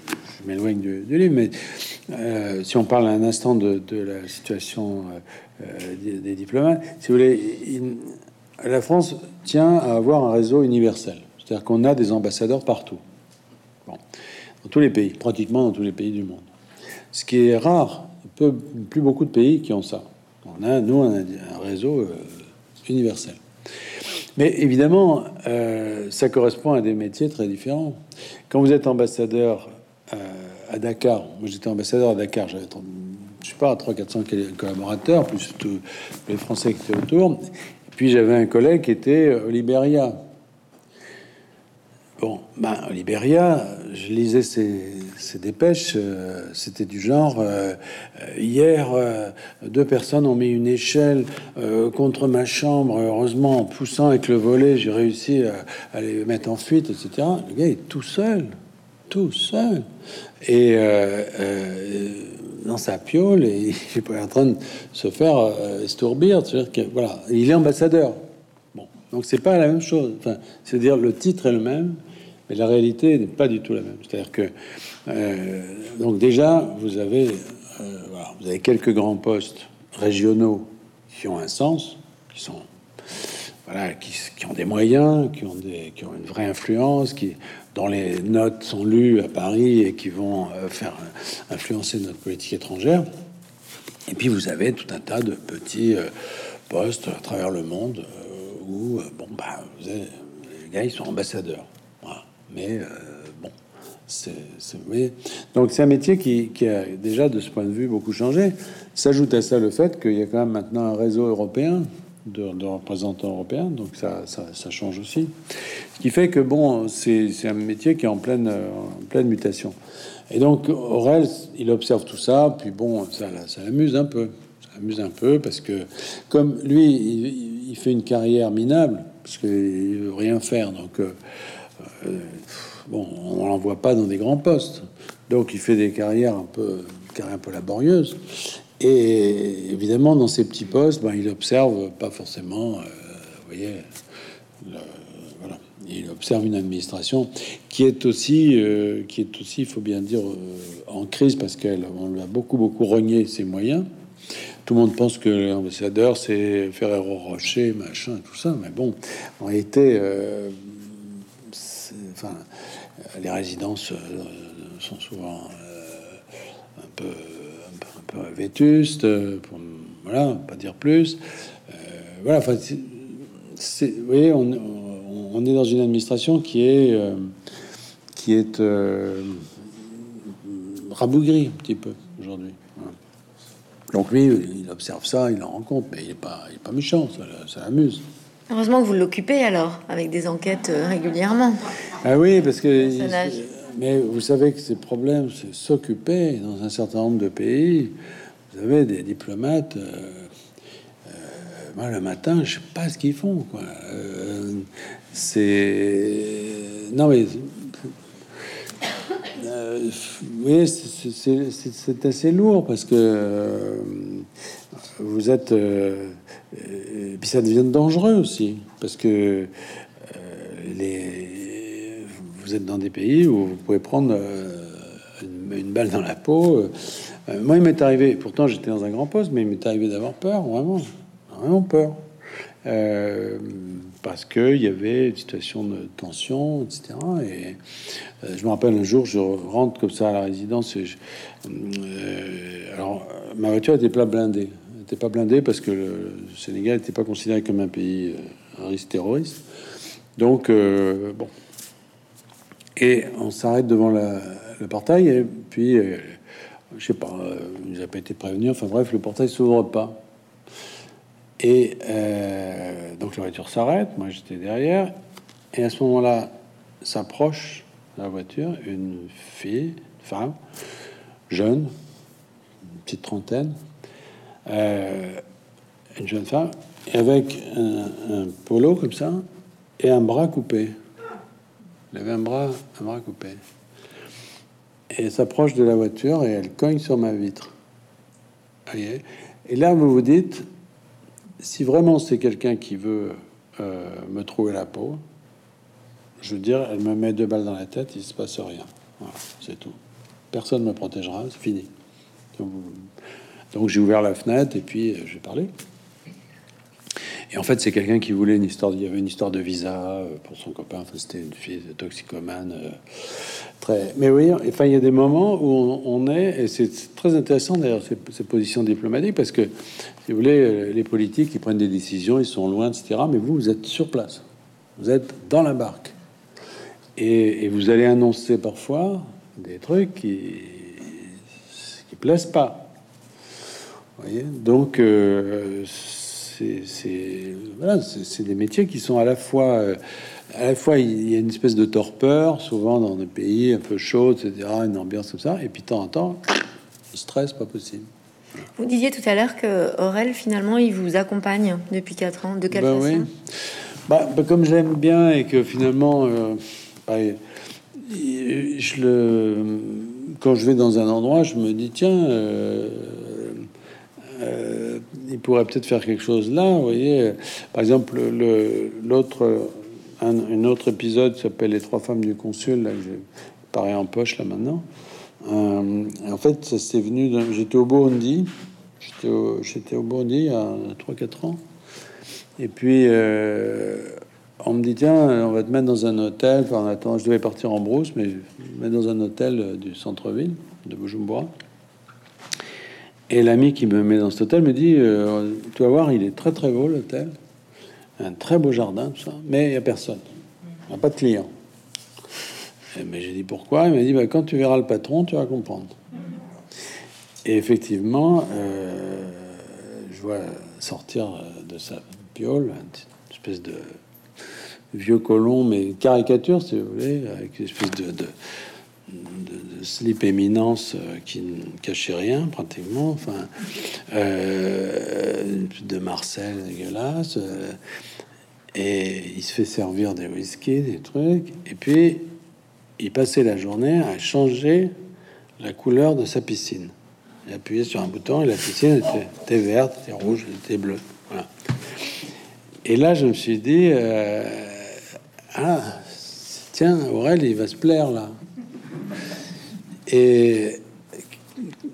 m'éloigne du, livre, mais euh, si on parle un instant de, la situation euh, euh, des, diplomates, si vous voulez, la France tient à avoir un réseau universel, c'est-à-dire qu'on a des ambassadeurs partout, dans tous les pays, pratiquement dans tous les pays du monde. Ce qui est rare, peu, plus beaucoup de pays qui ont ça. On a, nous, on a un réseau universel. Mais évidemment, euh, ça correspond à des métiers très différents. Quand vous êtes ambassadeur euh, à Dakar, moi j'étais ambassadeur à Dakar, j'avais je sais pas, 300-400 collaborateurs, plus tous les Français qui étaient autour. Et puis j'avais un collègue qui était au Libéria. Bon, ben, au Libéria, je lisais ces, dépêches, euh, c'était du genre euh, hier, euh, deux personnes ont mis une échelle contre ma chambre. Heureusement, en poussant avec le volet, j'ai réussi à, les mettre en fuite, etc. Le gars est tout seul, tout seul. Et dans sa piole, et il est en train de se faire estourbir. C'est-à-dire que voilà, il est ambassadeur. Bon, donc c'est pas la même chose. Enfin, c'est-à-dire le titre est le même mais la réalité n'est pas du tout la même. C'est-à-dire que euh, donc déjà vous avez euh, vous avez quelques grands postes régionaux qui ont un sens, qui sont voilà, qui, ont des moyens, qui ont des qui ont une vraie influence, qui dont les notes sont lues à Paris et qui vont euh, faire influencer notre politique étrangère. Et puis vous avez tout un tas de petits postes à travers le monde où bon bah les gars ils sont ambassadeurs. Mais euh, bon, c'est, donc c'est un métier qui, a déjà de ce point de vue beaucoup changé. S'ajoute à ça le fait qu'il y a quand même maintenant un réseau européen de, représentants européens, donc ça, ça, change aussi. Ce qui fait que bon, c'est, un métier qui est en pleine, mutation. Et donc Aurel, il observe tout ça, puis bon, ça, ça l'amuse un peu. Ça amuse un peu parce que comme lui, il, fait une carrière minable, parce qu'il veut rien faire, donc euh, euh, bon, on l'envoie pas dans des grands postes, donc il fait des carrières un peu, un peu laborieuses. Et évidemment, dans ces petits postes, ben, il observe pas forcément, euh, vous voyez, voilà, il observe une administration qui est aussi, euh, qui est aussi, il faut bien dire, en crise parce qu'elle, lui a beaucoup, beaucoup rogné ses moyens. Tout le monde pense que l'ambassadeur, c'est Ferrero Rocher, machin, tout ça. Mais bon, en réalité, enfin, les résidences euh, sont souvent euh, un peu, vétustes, pour, voilà, pas dire plus. Euh, voilà, enfin, c'est, vous voyez, on, est dans une administration qui est, qui est rabougrie un petit peu aujourd'hui. Donc lui, il observe ça, il en rend compte, mais il n'est pas, pas méchant, ça l'amuse. Heureusement que vous l'occupez alors, avec des enquêtes régulièrement. Ah oui, parce que. Mais vous savez que ces problèmes, c'est s'occuper dans un certain nombre de pays. Vous avez des diplomates. Euh, euh, moi, le matin, je sais pas ce qu'ils font. Quoi. Euh, c'est. Non, mais. Oui, c'est assez lourd parce que vous êtes. et puis ça devient dangereux aussi parce que vous êtes dans des pays où vous pouvez prendre euh, une, balle dans la peau. Euh, moi, il m'est arrivé, pourtant j'étais dans un grand poste, mais il m'est arrivé d'avoir peur, vraiment, vraiment peur. Euh, parce qu'il y avait une situation de tension, etc. Et je me rappelle un jour, je rentre comme ça à la résidence. Et alors, ma voiture était pas blindée. n'était pas blindée parce que le Sénégal n'était pas considéré comme un pays un risque terroriste. Donc, bon, et on s'arrête devant le portail, et puis, euh, je sais pas, euh, il n'a pas été prévenu. Enfin bref, le portail s'ouvre pas. Et euh, donc la voiture s'arrête, moi j'étais derrière, et à ce moment-là, s'approche la voiture une fille, une femme, jeune, une petite trentaine, une jeune femme, avec un polo comme ça, et un bras coupé. Il avait un bras, un bras coupé. Et elle s'approche de la voiture et elle cogne sur ma vitre. Et là, vous vous dites, si vraiment c'est quelqu'un qui veut euh, me trouver la peau, je veux dire, elle me met deux balles dans la tête, il se passe rien. c'est tout. Personne ne me protégera, c'est fini. Donc, j'ai ouvert la fenêtre et puis euh, j'ai parlé. Et en fait, c'est quelqu'un qui voulait une histoire. Il y avait une histoire de visa euh, pour son copain. Enfin, c'était une fille de toxicomane. Euh, très. Mais oui, enfin, il y a des moments où on, est, et c'est très intéressant d'ailleurs ces, positions diplomatiques parce que, si vous voulez, euh, les politiques, ils prennent des décisions, ils sont loin, etc. Mais vous, vous êtes sur place. Vous êtes dans la barque. Et, vous allez annoncer parfois des trucs qui qui plaisent pas. voyez? Donc, euh, c'est voilà, des métiers qui sont à la fois, euh, à la fois, il y a une espèce de torpeur, souvent dans des pays un peu chauds, etc., une ambiance comme ça, et puis de temps en temps, stress, pas possible. Vous disiez tout à l'heure que Aurel, finalement, il vous accompagne depuis 4 ans. De quelle bah façon bah, bah, Comme j'aime bien et que finalement, euh, bah, je le, quand je vais dans un endroit, je me dis tiens, euh, il pourrait peut-être faire quelque chose là. Vous voyez, par exemple, l'autre, un, autre épisode s'appelle Les trois femmes du consul. Là, je parais en poche là maintenant. Euh, en fait, ça venu. J'étais au Burundi. J'étais au, au, Burundi il y a 3-4 ans. Et puis, euh, on me dit tiens, on va te mettre dans un hôtel. Enfin, attends, je devais partir en brousse, mais mettre dans un hôtel du centre-ville de Bujumbura. Et l'ami qui me met dans cet hôtel me dit euh, Tu vas voir, il est très très beau l'hôtel, un très beau jardin, tout ça, mais il n'y a personne, pas de clients. Mais j'ai dit pourquoi? Il m'a dit bah, quand tu verras le patron, tu vas comprendre. Et effectivement, euh, je vois sortir de sa piole une espèce de vieux colon, mais caricature, si vous voulez, avec une espèce de, slip éminence euh, qui ne cachait rien pratiquement, enfin, euh, de Marcel dégueulasse. et il se fait servir des whisky, des trucs, et puis il passait la journée à changer la couleur de sa piscine. Il appuyait sur un bouton et la piscine était, verte, était rouge, était bleue. Voilà. Et là, je me suis dit, euh, ah, tiens, Aurel, il va se plaire là. Et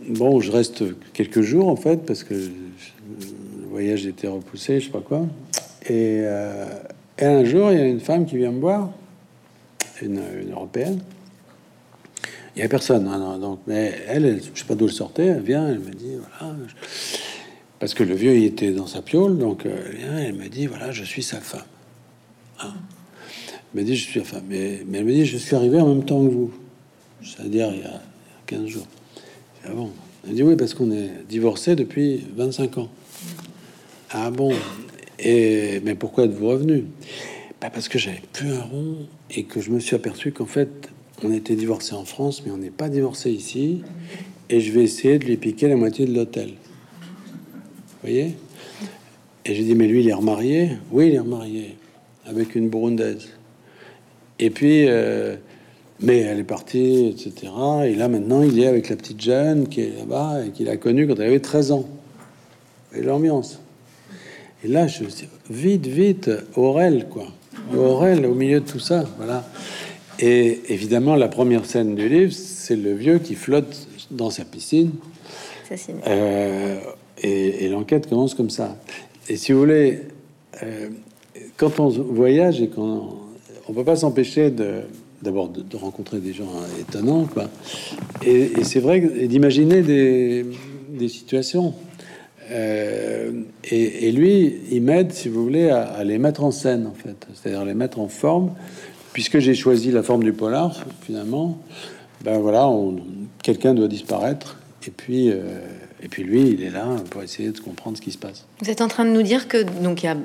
bon, je reste quelques jours en fait, parce que le voyage était repoussé, je sais pas quoi. Et, euh, un jour, il y a une femme qui vient me voir une, européenne. Il n'y a personne, hein, donc, mais elle, je sais pas d'où elle sortait, elle vient, elle me dit, voilà, parce que le vieux, il était dans sa piole, donc euh, elle elle me dit, voilà, je suis sa femme. Hein. Elle me dit, je suis sa femme, mais, mais, elle me dit, je suis arrivé en même temps que vous, c'est-à-dire il y a 15 jours. Ah bon Elle dit, oui, parce qu'on est divorcé depuis 25 ans. Ah bon Et mais pourquoi êtes-vous revenu? Bah, parce que j'avais plus un rond et que je me suis aperçu qu'en fait, on était divorcé en France, mais on n'est pas divorcé ici. Et je vais essayer de lui piquer la moitié de l'hôtel. Vous voyez? Et j'ai dit, mais lui, il est remarié? Oui, il est remarié avec une burundaise. Et puis, euh, mais elle est partie, etc. Et là, maintenant, il est avec la petite jeune qui est là-bas et qu'il a connue quand elle avait 13 ans. Et l'ambiance. Et là, je me suis vite, vite, Aurel, quoi. Aurel au milieu de tout ça, voilà. Et évidemment, la première scène du livre, c'est le vieux qui flotte dans sa piscine. Euh, et, l'enquête commence comme ça. Et si vous voulez, euh, quand on voyage et qu'on on peut pas s'empêcher de d'abord de, rencontrer des gens étonnants, quoi. Et, c'est vrai d'imaginer des, des situations. Euh, et, lui, il m'aide, si vous voulez, à, les mettre en scène, en fait, c'est-à-dire les mettre en forme, puisque j'ai choisi la forme du polar, finalement. Ben voilà, quelqu'un doit disparaître, et puis, euh, et puis lui, il est là pour essayer de comprendre ce qui se passe. Vous êtes en train de nous dire que donc il y a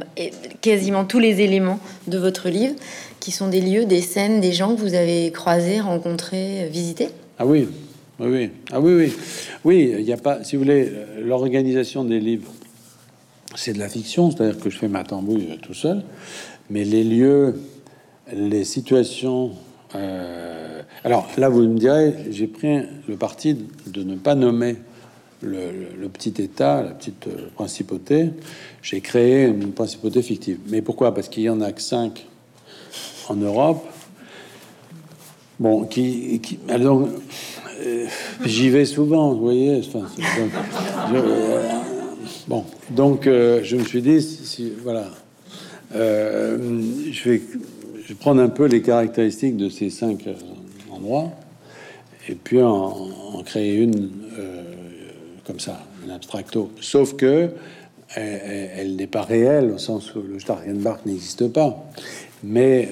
quasiment tous les éléments de votre livre qui sont des lieux, des scènes, des gens que vous avez croisés, rencontrés, visités? Ah oui, oui, oui. Ah oui, oui. Oui, il n'y a pas, si vous voulez, l'organisation des livres, c'est de la fiction, c'est-à-dire que je fais ma tambouille tout seul, mais les lieux, les situations. Euh, alors là, vous me direz, j'ai pris le parti de ne pas nommer le, petit État, la petite euh, principauté. J'ai créé une principauté fictive. Mais pourquoi? Parce qu'il y en a que cinq en Europe. Bon, qui, euh, j'y vais souvent, vous voyez. Enfin, euh, bon, donc je me suis dit, si, voilà, je vais, je prendre un peu les caractéristiques de ces cinq endroits et puis en, créer une comme ça, un. Sauf que elle, n'est pas réelle au sens où le Starkenbach n'existe pas, mais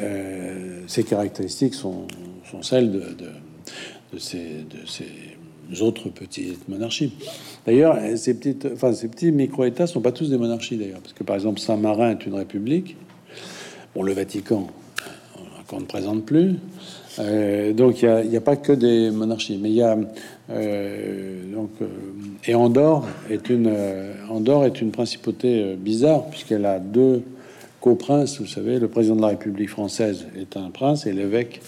ces caractéristiques sont, celles de ces, autres petites monarchies. D'ailleurs, ces petites, enfin ces petits micro-États sont pas tous des monarchies d'ailleurs, parce que par exemple Saint-Marin est une république. Bon, le Vatican, qu'on ne présente plus. Euh, donc il n'y a, pas que des monarchies, mais il y a euh, donc euh, et Andorre est une Andorre est une principauté bizarre puisqu'elle a deux co-princes. Vous savez, le président de la République française est un prince et l'évêque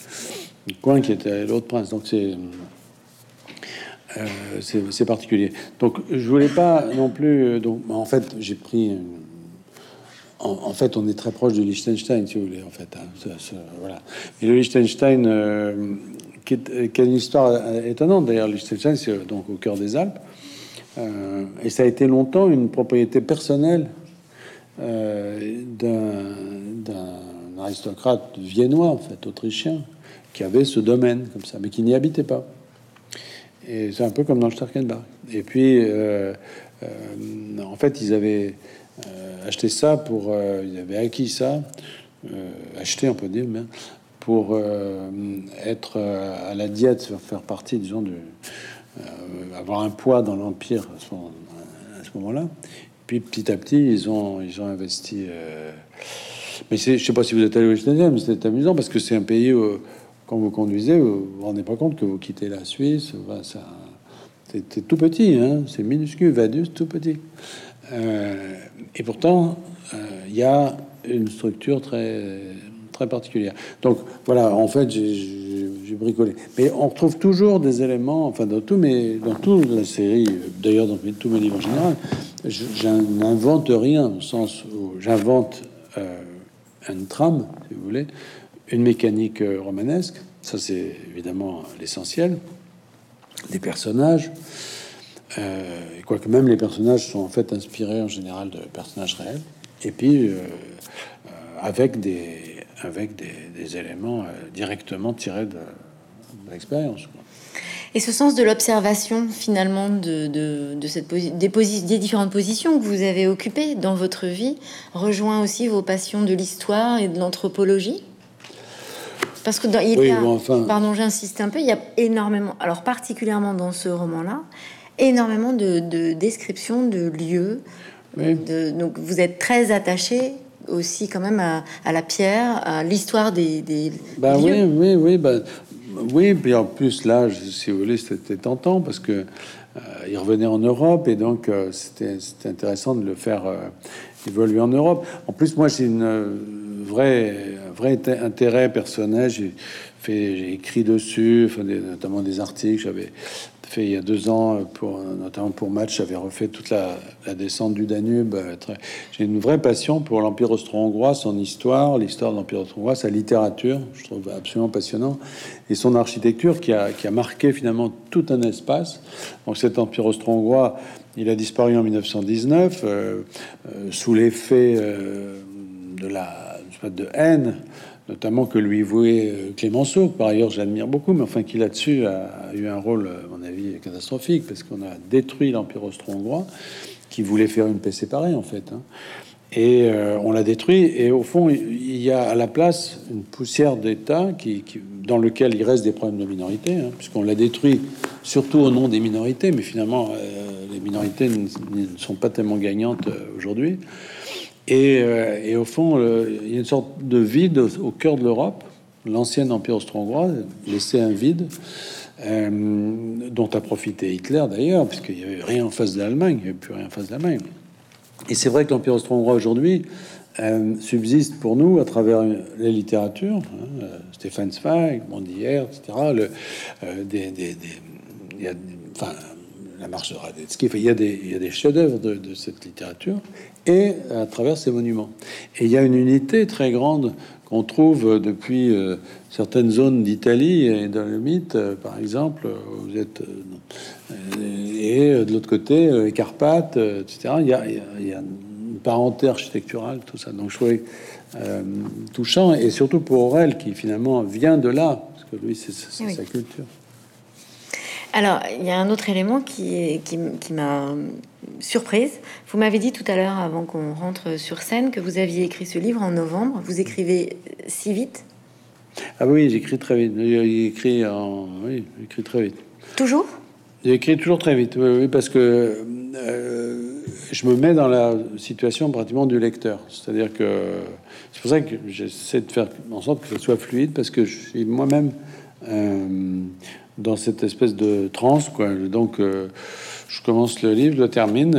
Coin qui était l'autre prince. Donc c'est c'est particulier. Donc je voulais pas non plus. Donc en fait j'ai pris en, fait, on est très proche de Liechtenstein, si vous voulez, en fait. Hein, voilà. Et le Liechtenstein, euh, qui, est, a une histoire étonnante, d'ailleurs, Liechtenstein, c'est donc au cœur des Alpes. Euh, et ça a été longtemps une propriété personnelle euh, d'un aristocrate viennois, en fait, autrichien, qui avait ce domaine comme ça, mais qui n'y habitait pas. Et c'est un peu comme dans le Starkenbach. Et puis, en fait, ils avaient euh, acheter ça pour. Euh, il avait acquis ça, euh, acheté, on peut dire, mais pour être à la diète, faire partie, disons, de. avoir un poids dans l'Empire à ce, moment-là. Puis petit à petit, ils ont, ils ont investi. Mais je sais pas si vous êtes allé au mais c'était amusant parce que c'est un pays où, quand vous conduisez, vous vous rendez pas compte que vous quittez la Suisse. ça, c'était tout petit, hein, c'est minuscule, Vadus, tout petit. Euh, et pourtant, euh, il y a une structure très très particulière. Donc voilà, en fait, j'ai bricolé. Mais on retrouve toujours des éléments, enfin dans tout, mais dans toute la série, d'ailleurs dans tous mes livres en général, je, n'invente rien au sens où j'invente euh, une trame, si vous voulez, une mécanique romanesque. Ça, c'est évidemment l'essentiel. Des personnages, euh, quoique même les personnages sont en fait inspirés en général de personnages réels, et puis euh, euh, avec des avec des, éléments euh, directement tirés de, l'expérience. Et ce sens de l'observation, finalement, de, de, cette des, des, différentes positions que vous avez occupées dans votre vie, rejoint aussi vos passions de l'histoire et de l'anthropologie? Parce que dans, il a, enfin... pardon, j'insiste un peu, il y a énormément, alors particulièrement dans ce roman-là, énormément de, descriptions de lieux. donc vous êtes très attaché aussi quand même à, la pierre, à l'histoire des, des, bah, Oui, oui, oui. Bah, oui, puis en plus là, si vous voulez, c'était tentant parce que euh, il revenait en Europe et donc euh, c'était intéressant de le faire euh, évoluer en Europe. En plus, moi, j'ai une vraie, vrai intérêt personnel. J'ai fait, j'ai écrit dessus, notamment des articles. J'avais fait il y a deux ans, notamment pour Match, j'avais refait toute la, descente du Danube. Euh, j'ai une vraie passion pour l'Empire austro-hongrois, son histoire, l'histoire de l'Empire austro-hongrois, sa littérature, je trouve absolument passionnant, et son architecture qui a, qui a marqué finalement tout un espace. Donc cet Empire austro-hongrois, il a disparu en 1919 euh, euh, sous l'effet de la de haine notamment que lui vouait euh, Clémenceau, par ailleurs j'admire beaucoup, mais enfin qui là-dessus a, eu un rôle, à mon avis, catastrophique, parce qu'on a détruit l'Empire austro-hongrois, qui voulait faire une paix séparée, en fait. Hein. Et euh, on l'a détruit, et au fond, il y a à la place une poussière d'État dans lequel il reste des problèmes de minorité, hein, puisqu'on l'a détruit surtout au nom des minorités, mais finalement, euh, les minorités ne, sont pas tellement gagnantes aujourd'hui. Euh, et, au fond, il y a une sorte de vide au, cœur de l'Europe. L'ancien empire austro-hongrois laissait un vide euh, dont a profité Hitler d'ailleurs, puisqu'il n'y avait rien en face de l'Allemagne, il n'y avait plus rien en face de l'Allemagne. Et c'est vrai que l'empire austro-hongrois aujourd'hui euh, subsiste pour nous à travers les littératures, hein, Stéphane Zweig, Bondière, etc. La marche de Radetzky. il, y a des, chefs-d'œuvre de, cette littérature et à travers ces monuments. Et il y a une unité très grande qu'on trouve depuis euh, certaines zones d'Italie et dans le mythe, euh, par exemple, vous êtes euh, et de l'autre côté, les Carpates, etc. Il y, a, il y, a, une parenté architecturale, tout ça. Donc je trouvais touchant et surtout pour Aurel qui finalement vient de là, parce que lui c'est sa culture. Alors, il y a un autre élément qui, qui, m'a surprise. Vous m'avez dit tout à l'heure, avant qu'on rentre sur scène, que vous aviez écrit ce livre en novembre. Vous écrivez si vite? Ah oui, j'écris très vite. J'écris en... Oui, j'écris très vite. Toujours? J'écris toujours très vite, oui, parce que euh, je me mets dans la situation pratiquement du lecteur. C'est-à-dire que c'est pour ça que j'essaie de faire en sorte que ce soit fluide, parce que je suis moi-même euh, dans cette espèce de transe, quoi. Donc, euh, je commence le livre, je le termine.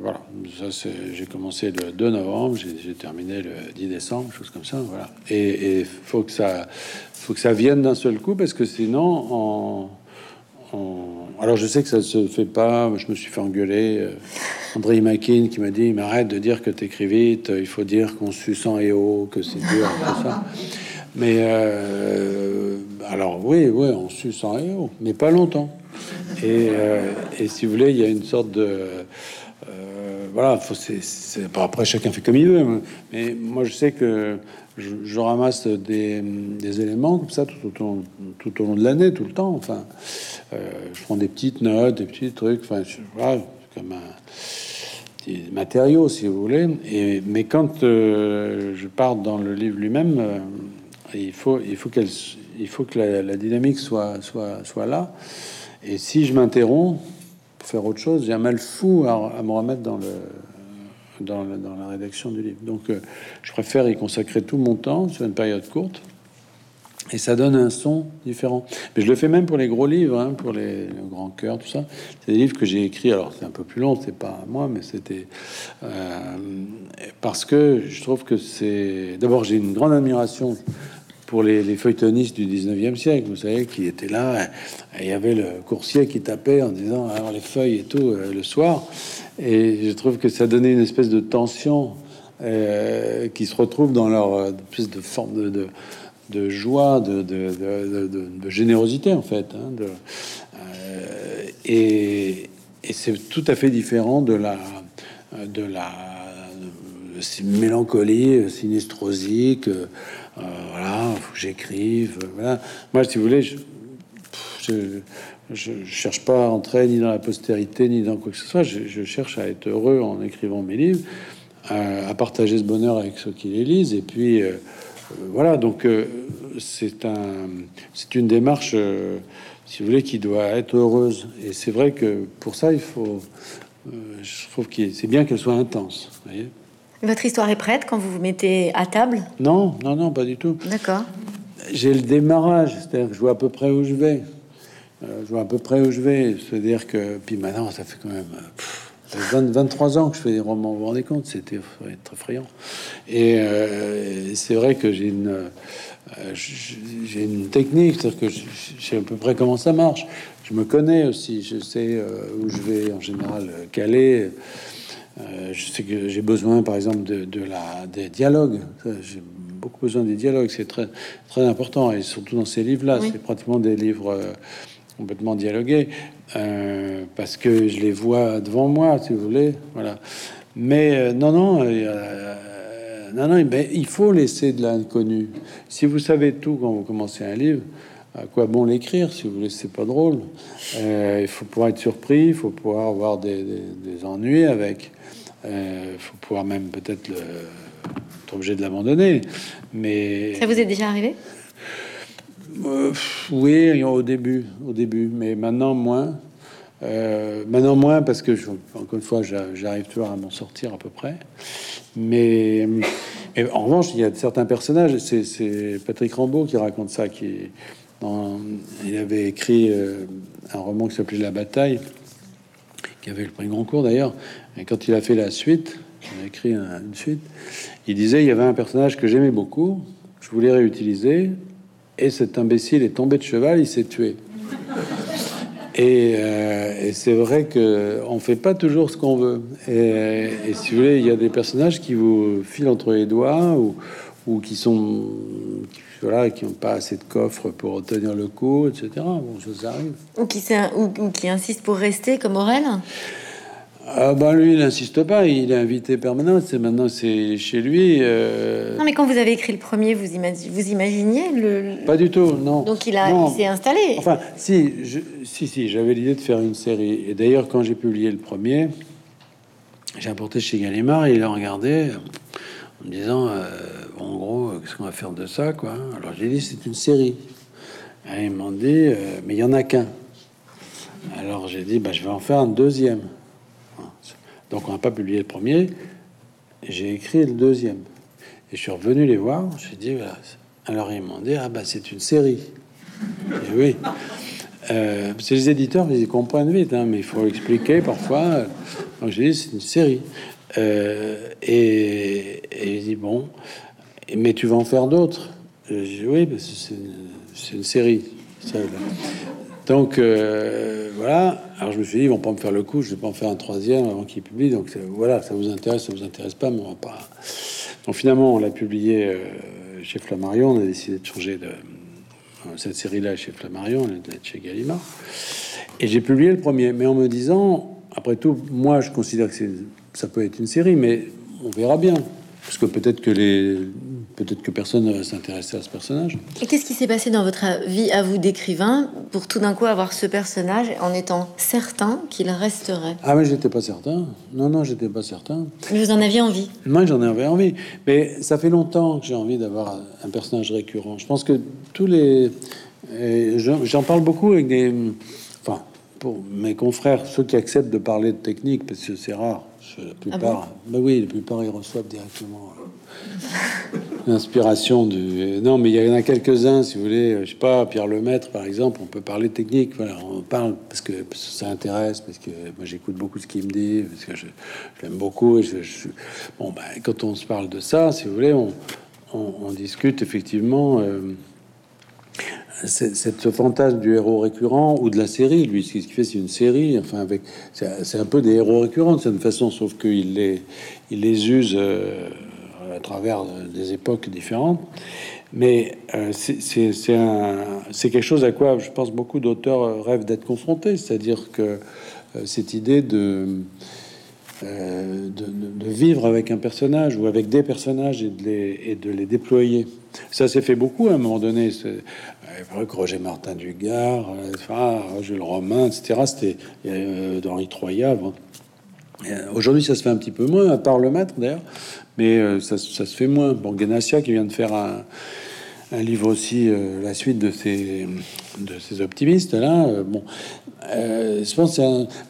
voilà, ça j'ai commencé le 2 novembre, j'ai terminé le 10 décembre, chose comme ça. Voilà. Et il faut que ça, faut que ça vienne d'un seul coup, parce que sinon, en alors je sais que ça se fait pas. Je me suis fait engueuler. Euh, André Makin qui m'a dit m'arrête de dire que tu écris vite. Il faut dire qu'on suce en et haut, que c'est dur, tout ça. Mais euh, alors oui, oui, on suce en haut, mais pas longtemps. Et, euh, et, si vous voulez, il y a une sorte de voilà. Faut, c'est, après chacun fait comme il veut. Mais moi, je sais que je, ramasse des, éléments comme ça tout, au, long de l'année, tout le temps. Enfin, euh, je prends des petites notes, des petits trucs. Enfin, comme un matériaux, si vous voulez. Et, mais quand euh, je pars dans le livre lui-même, euh, il faut, qu'elle, il faut que la, dynamique soit, là. Et si je m'interromps pour faire autre chose, j'ai un mal fou à me remettre dans la, rédaction du livre. Donc, euh, je préfère y consacrer tout mon temps sur une période courte. Et ça donne un son différent. Mais je le fais même pour les gros livres, hein, pour les, le grand cœur, tout ça. C'est des livres que j'ai écrits. Alors c'est un peu plus long, c'est pas moi, mais c'était euh, parce que je trouve que c'est. D'abord, j'ai une grande admiration pour les, les, feuilletonistes du 19e siècle, vous savez, qui étaient là. Il y avait le coursier qui tapait en disant alors les feuilles et tout euh, le soir. Et je trouve que ça donnait une espèce de tension euh, qui se retrouve dans leur espèce de forme de, de joie, de, générosité en fait. Hein, euh, et, c'est tout à fait différent de la de la mélancolie sinistrosique. Euh, voilà, que j'écrive. Moi, si vous voulez, je, cherche pas à entrer ni dans la postérité ni dans quoi que ce soit. Je, cherche à être heureux en écrivant mes livres, à, partager ce bonheur avec ceux qui les lisent. Et puis euh, euh, voilà, donc euh, c'est un, c'est une démarche, si vous voulez, qui doit être heureuse. Et c'est vrai que pour ça, il faut, je trouve que c'est bien qu'elle soit intense. Voyez votre histoire est prête quand vous vous mettez à table? Non, non, non, pas du tout. D'accord. J'ai le démarrage, c'est-à-dire que je vois à peu près où je vais. Euh, je vois à peu près où je vais. C'est-à-dire que, puis maintenant, ça fait quand même 23 ans que je fais des romans, vous vous rendez compte, c'était très effrayant. Et euh, c'est vrai que j'ai une, euh, j'ai une technique, c'est-à-dire que je, sais à peu près comment ça marche. Je me connais aussi, je sais où je vais en général caler. je sais que j'ai besoin, par exemple, de, la, des dialogues. J'ai beaucoup besoin des dialogues, c'est très, très important, et surtout dans ces livres-là, c'est pratiquement des livres complètement dialoguer euh, parce que je les vois devant moi, si vous voulez. Voilà. Mais euh, non, non, euh, non, non, ben, il faut laisser de l'inconnu. Si vous savez tout quand vous commencez un livre, à quoi bon l'écrire si vous laissez pas drôle Il faut pouvoir être surpris, il faut pouvoir avoir des, ennuis avec. Il faut pouvoir même peut-être être obligé de l'abandonner. Mais ça vous est déjà arrivé? Euh, oui, au début, au début, mais maintenant moins. Euh, maintenant moins parce que encore une fois, j'arrive toujours à m'en sortir à peu près. Mais, en revanche, il y a certains personnages. C'est Patrick Rambaud qui raconte ça. Qui il avait écrit euh, un roman qui s'appelait La Bataille, qui avait le prix Goncourt d'ailleurs. Et quand il a fait la suite, il a écrit une suite. Il disait il y avait un personnage que j'aimais beaucoup. Je voulais réutiliser et cet imbécile est tombé de cheval, il s'est tué. Et, euh, c'est vrai que on fait pas toujours ce qu'on veut. Et, si vous voulez, il y a des personnages qui vous filent entre les doigts ou, qui sont voilà, qui n'ont pas assez de coffres pour tenir le coup, etc. Bon, ça arrive. Ou qui, ou, ou qui insistent pour rester comme Aurel? Ah bah lui, il n'insiste pas, il est invité permanent, c'est maintenant c'est chez lui. Euh. Non mais quand vous avez écrit le premier, vous, vous imaginiez le... Pas du tout, non. Donc il, a, s'est installé. Enfin, si, si, si, j'avais l'idée de faire une série. Et d'ailleurs, quand j'ai publié le premier, j'ai apporté chez Gallimard et il a regardé en me disant, euh, en gros, qu'est-ce qu'on va faire de ça, quoi. Alors j'ai dit, c'est une série. Et ils m'ont dit, euh, mais il y en a qu'un. Alors j'ai dit, bah, je vais en faire un deuxième. Donc on n'a pas publié le premier. J'ai écrit le deuxième. Et je suis revenu les voir. J'ai dit, voilà. Alors ils m'ont dit, ah bah c'est une série. Oui. Euh, les éditeurs, ils comprennent vite, hein, mais il faut expliquer parfois. Donc j'ai dit, c'est une série. Euh, et, et il dit, bon, mais tu vas en faire d'autres. J'ai dit, oui, c'est une, une, série. Donc euh, voilà. Alors je me suis dit, ils vont pas me faire le coup, je vais pas en faire un troisième avant qu'ils publient. Donc voilà, ça vous intéresse, ça vous intéresse pas, mais on va pas. Donc finalement, on l'a publié euh, chez Flammarion. On a décidé de changer de euh, cette série-là chez Flammarion, elle est chez Gallimard. Et j'ai publié le premier, mais en me disant, après tout, moi je considère que ça peut être une série, mais on verra bien. Parce que peut-être que les peut-être que personne ne va s'intéresser à ce personnage. Et qu'est-ce qui s'est passé dans votre vie à vous d'écrivain pour tout d'un coup avoir ce personnage en étant certain qu'il resterait? Ah mais j'étais pas certain. Non non, j'étais pas certain. Mais vous en aviez envie Moi j'en avais envie, mais ça fait longtemps que j'ai envie d'avoir un personnage récurrent. Je pense que tous les j'en parle beaucoup avec des enfin pour mes confrères, ceux qui acceptent de parler de technique parce que c'est rare. La plupart, ah bah oui, la plupart ils reçoivent directement l'inspiration du. Non, mais il y en a quelques-uns, si vous voulez. Je sais pas, Pierre Lemaître, par exemple, on peut parler technique. Voilà, on parle parce que, ça intéresse, parce que moi j'écoute beaucoup ce qu'il me dit, parce que je, l'aime beaucoup. Et je, Bon, ben, quand on se parle de ça, si vous voulez, on, on, discute effectivement. Euh, cette fantasme du héros récurrent ou de la série, lui, ce qu'il fait, c'est une série. Enfin, avec, c'est un peu des héros récurrents de cette façon, sauf qu'il les, il les use. Euh, à travers des époques différentes. Mais euh, c'est quelque chose à quoi je pense beaucoup d'auteurs rêvent d'être confrontés, c'est-à-dire que euh, cette idée de, euh, de, de, vivre avec un personnage ou avec des personnages et de les, et de les déployer. Ça s'est fait beaucoup à un moment donné. Roger Martin Dugard, enfin, Jules Romain, etc. C'était d'Henri Troyat. Aujourd'hui, ça se fait un petit peu moins, à part le maître d'ailleurs mais euh, ça, se fait moins. Bon, Ganassia qui vient de faire un, livre aussi, euh, la suite de ces, optimistes là. Euh, bon, je pense,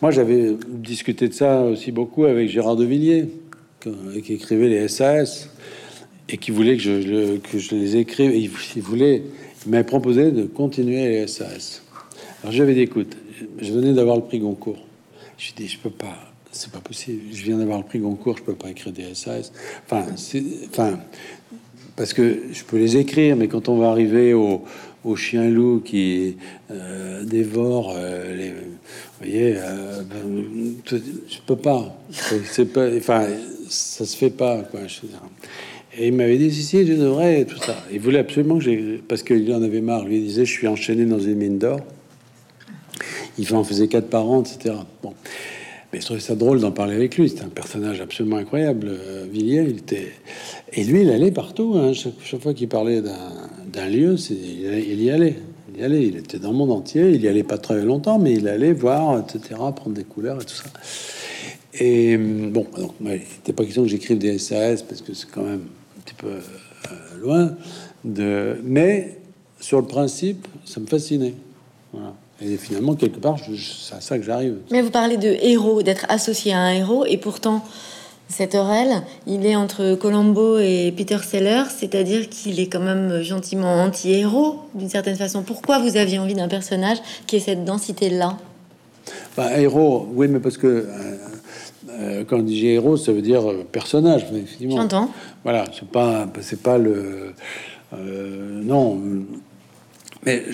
moi j'avais discuté de ça aussi beaucoup avec Gérard de Villiers, qui écrivait les SAS et qui voulait que je, que je les écrive. il, voulait, m'avait proposé de continuer les SAS. Alors j'avais dit, écoute, je venais d'avoir le prix Goncourt. Je dis, je peux pas c'est pas possible. Je viens d'avoir le prix Goncourt, je peux pas écrire des SAS. Enfin, enfin, parce que je peux les écrire, mais quand on va arriver au, au chien loup qui euh, dévore euh, les, vous voyez, euh, ben, je peux pas. C'est pas, enfin, ça se fait pas. Et il m'avait dit si si, je devrais tout ça. Il voulait absolument que j'ai, parce qu'il en avait marre. Lui il disait, je suis enchaîné dans une mine d'or. Il en faisait quatre par an, etc. Bon. Mais je trouvais ça drôle d'en parler avec lui. C'était un personnage absolument incroyable. Euh, Villiers, il était. Et lui, il allait partout. Hein. Chaque, fois qu'il parlait d'un lieu, il, y allait. Il y allait. Il était dans le monde entier. Il y allait pas très longtemps, mais il allait voir, etc., prendre des couleurs et tout ça. Et bon, donc, il n'était pas question que j'écrive des SAS parce que c'est quand même petit peu euh, loin. De... Mais sur le principe, ça me fascinait. Voilà. Et finalement, quelque part, c'est à ça que j'arrive. Mais vous parlez de héros, d'être associé à un héros, et pourtant, cet Aurel, il est entre Colombo et Peter Sellers, c'est-à-dire qu'il est quand même gentiment anti-héros, d'une certaine façon. Pourquoi vous aviez envie d'un personnage qui ait cette densité-là? Bah, Héros, oui, mais parce que euh, euh, quand on dit héros, ça veut dire euh, personnage, effectivement. J'entends. Voilà, c'est pas, c'est pas le. non, mais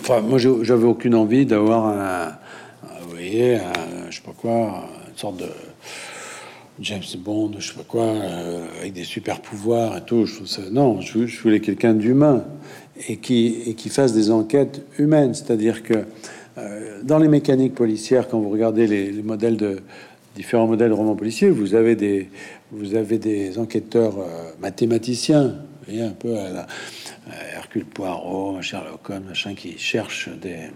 enfin, moi, j'avais aucune envie d'avoir un, vous voyez, un, je sais pas quoi, une sorte de James Bond, je sais pas quoi, euh, avec des super pouvoirs et tout. Je ça, non, je, voulais quelqu'un d'humain et qui, et qui fasse des enquêtes humaines. C'est-à-dire que euh, dans les mécaniques policières, quand vous regardez les, modèles de différents modèles de romans policiers, vous avez des, vous avez des enquêteurs euh, mathématiciens, un peu à la Hercule Poirot, Sherlock Holmes, machin, qui cherchent des,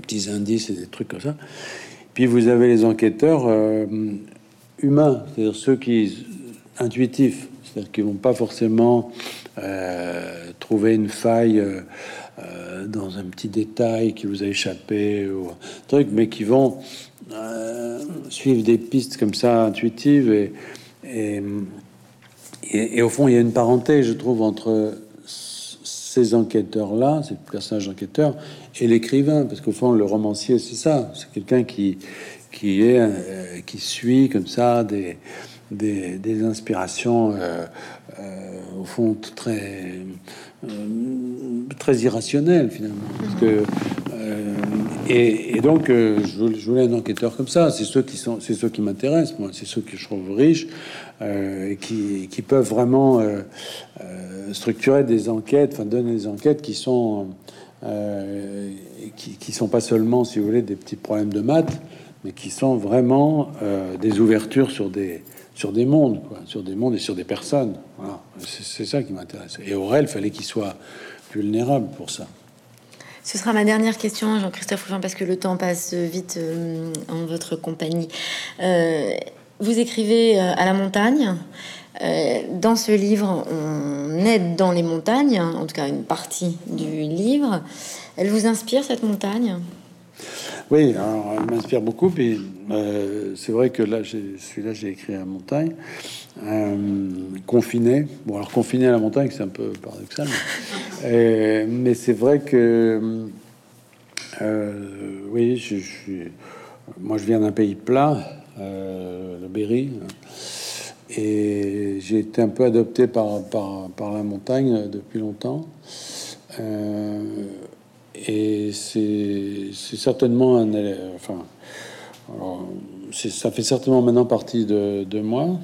petits indices et des trucs comme ça. Puis vous avez les enquêteurs euh, humains, c'est-à-dire ceux qui intuitifs, c'est-à-dire qui vont pas forcément euh, trouver une faille dans un petit détail qui vous a échappé ou un truc, mais qui vont suivre des pistes comme ça intuitives et, et, et, au fond, il y a une parenté, je trouve, entre ces enquêteurs-là, ces personnages enquêteurs, et l'écrivain, parce qu'au fond, le romancier, c'est ça, c'est quelqu'un qui, qui est, euh, qui suit comme ça des, des, des inspirations, euh, euh, au fond, très, très irrationnelles, finalement. Parce que, et, donc, je, voulais un enquêteur comme ça. C'est ceux qui sont, c'est ceux qui m'intéressent, moi. C'est ceux que je trouve riches, et qui, peuvent vraiment structurer des enquêtes, enfin donner des enquêtes qui sont euh, qui, sont pas seulement, si vous voulez, des petits problèmes de maths, mais qui sont vraiment euh, des ouvertures sur des sur des mondes, sur des mondes et sur des personnes. Voilà. C'est ça qui m'intéresse. Et Aurel, fallait qu'il soit vulnérable pour ça. Ce sera ma dernière question, Jean-Christophe Ruffin, parce que le temps passe vite euh, en votre compagnie. Euh, vous écrivez euh, à la montagne. Dans ce livre, on est dans les montagnes, en tout cas une partie du livre. Elle vous inspire cette montagne? Oui, alors, elle m'inspire beaucoup. Puis euh, c'est vrai que là, celui-là, j'ai écrit à la montagne, euh, confiné. Bon, alors confiné à la montagne, c'est un peu paradoxal, mais, mais c'est vrai que oui, je, je, moi, je viens d'un pays plat, le Berry. Et j'ai été un peu adopté par, par, par la montagne depuis longtemps. Euh, et c'est certainement un. Enfin, ça fait certainement maintenant partie de, moi.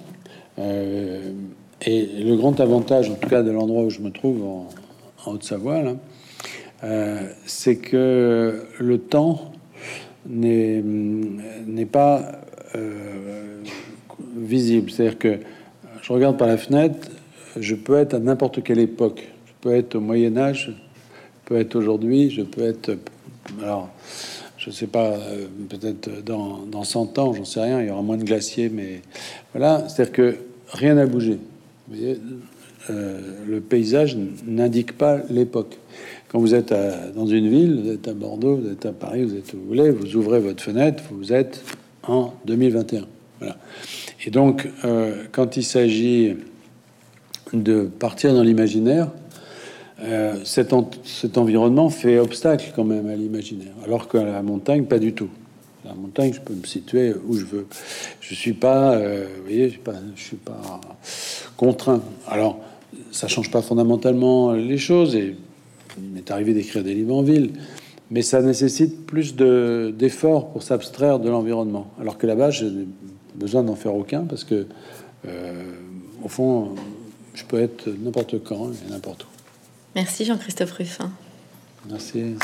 Euh, et le grand avantage, en tout cas de l'endroit où je me trouve en, Haute-Savoie, euh, c'est que le temps n'est pas visible. C'est-à-dire que je regarde par la fenêtre, je peux être à n'importe quelle époque. Je peux être au Moyen Âge, peux être aujourd'hui, je peux être... Alors, je sais pas, euh, peut-être dans, dans 100 ans, j'en sais rien, il y aura moins de glaciers, mais voilà, c'est-à-dire que rien n'a bougé. Euh, le paysage n'indique pas l'époque. Quand vous êtes dans une ville, vous êtes à Bordeaux, vous êtes à Paris, vous êtes où vous voulez, vous ouvrez votre fenêtre, vous êtes en 2021. Voilà. Et donc, euh, quand il s'agit de partir dans l'imaginaire, euh, cet, environnement fait obstacle quand même à l'imaginaire, alors qu'à la montagne, pas du tout. La montagne, je peux me situer où je veux. Je suis pas, euh, vous voyez, je suis pas, contraint. Alors, ça change pas fondamentalement les choses. Et il m'est arrivé d'écrire des livres en ville, mais ça nécessite plus d'efforts pour s'abstraire de l'environnement. Alors que là-bas, je besoin d'en faire aucun parce que, euh, au fond, je peux être n'importe quand et n'importe où. Merci Jean-Christophe Ruffin. Merci.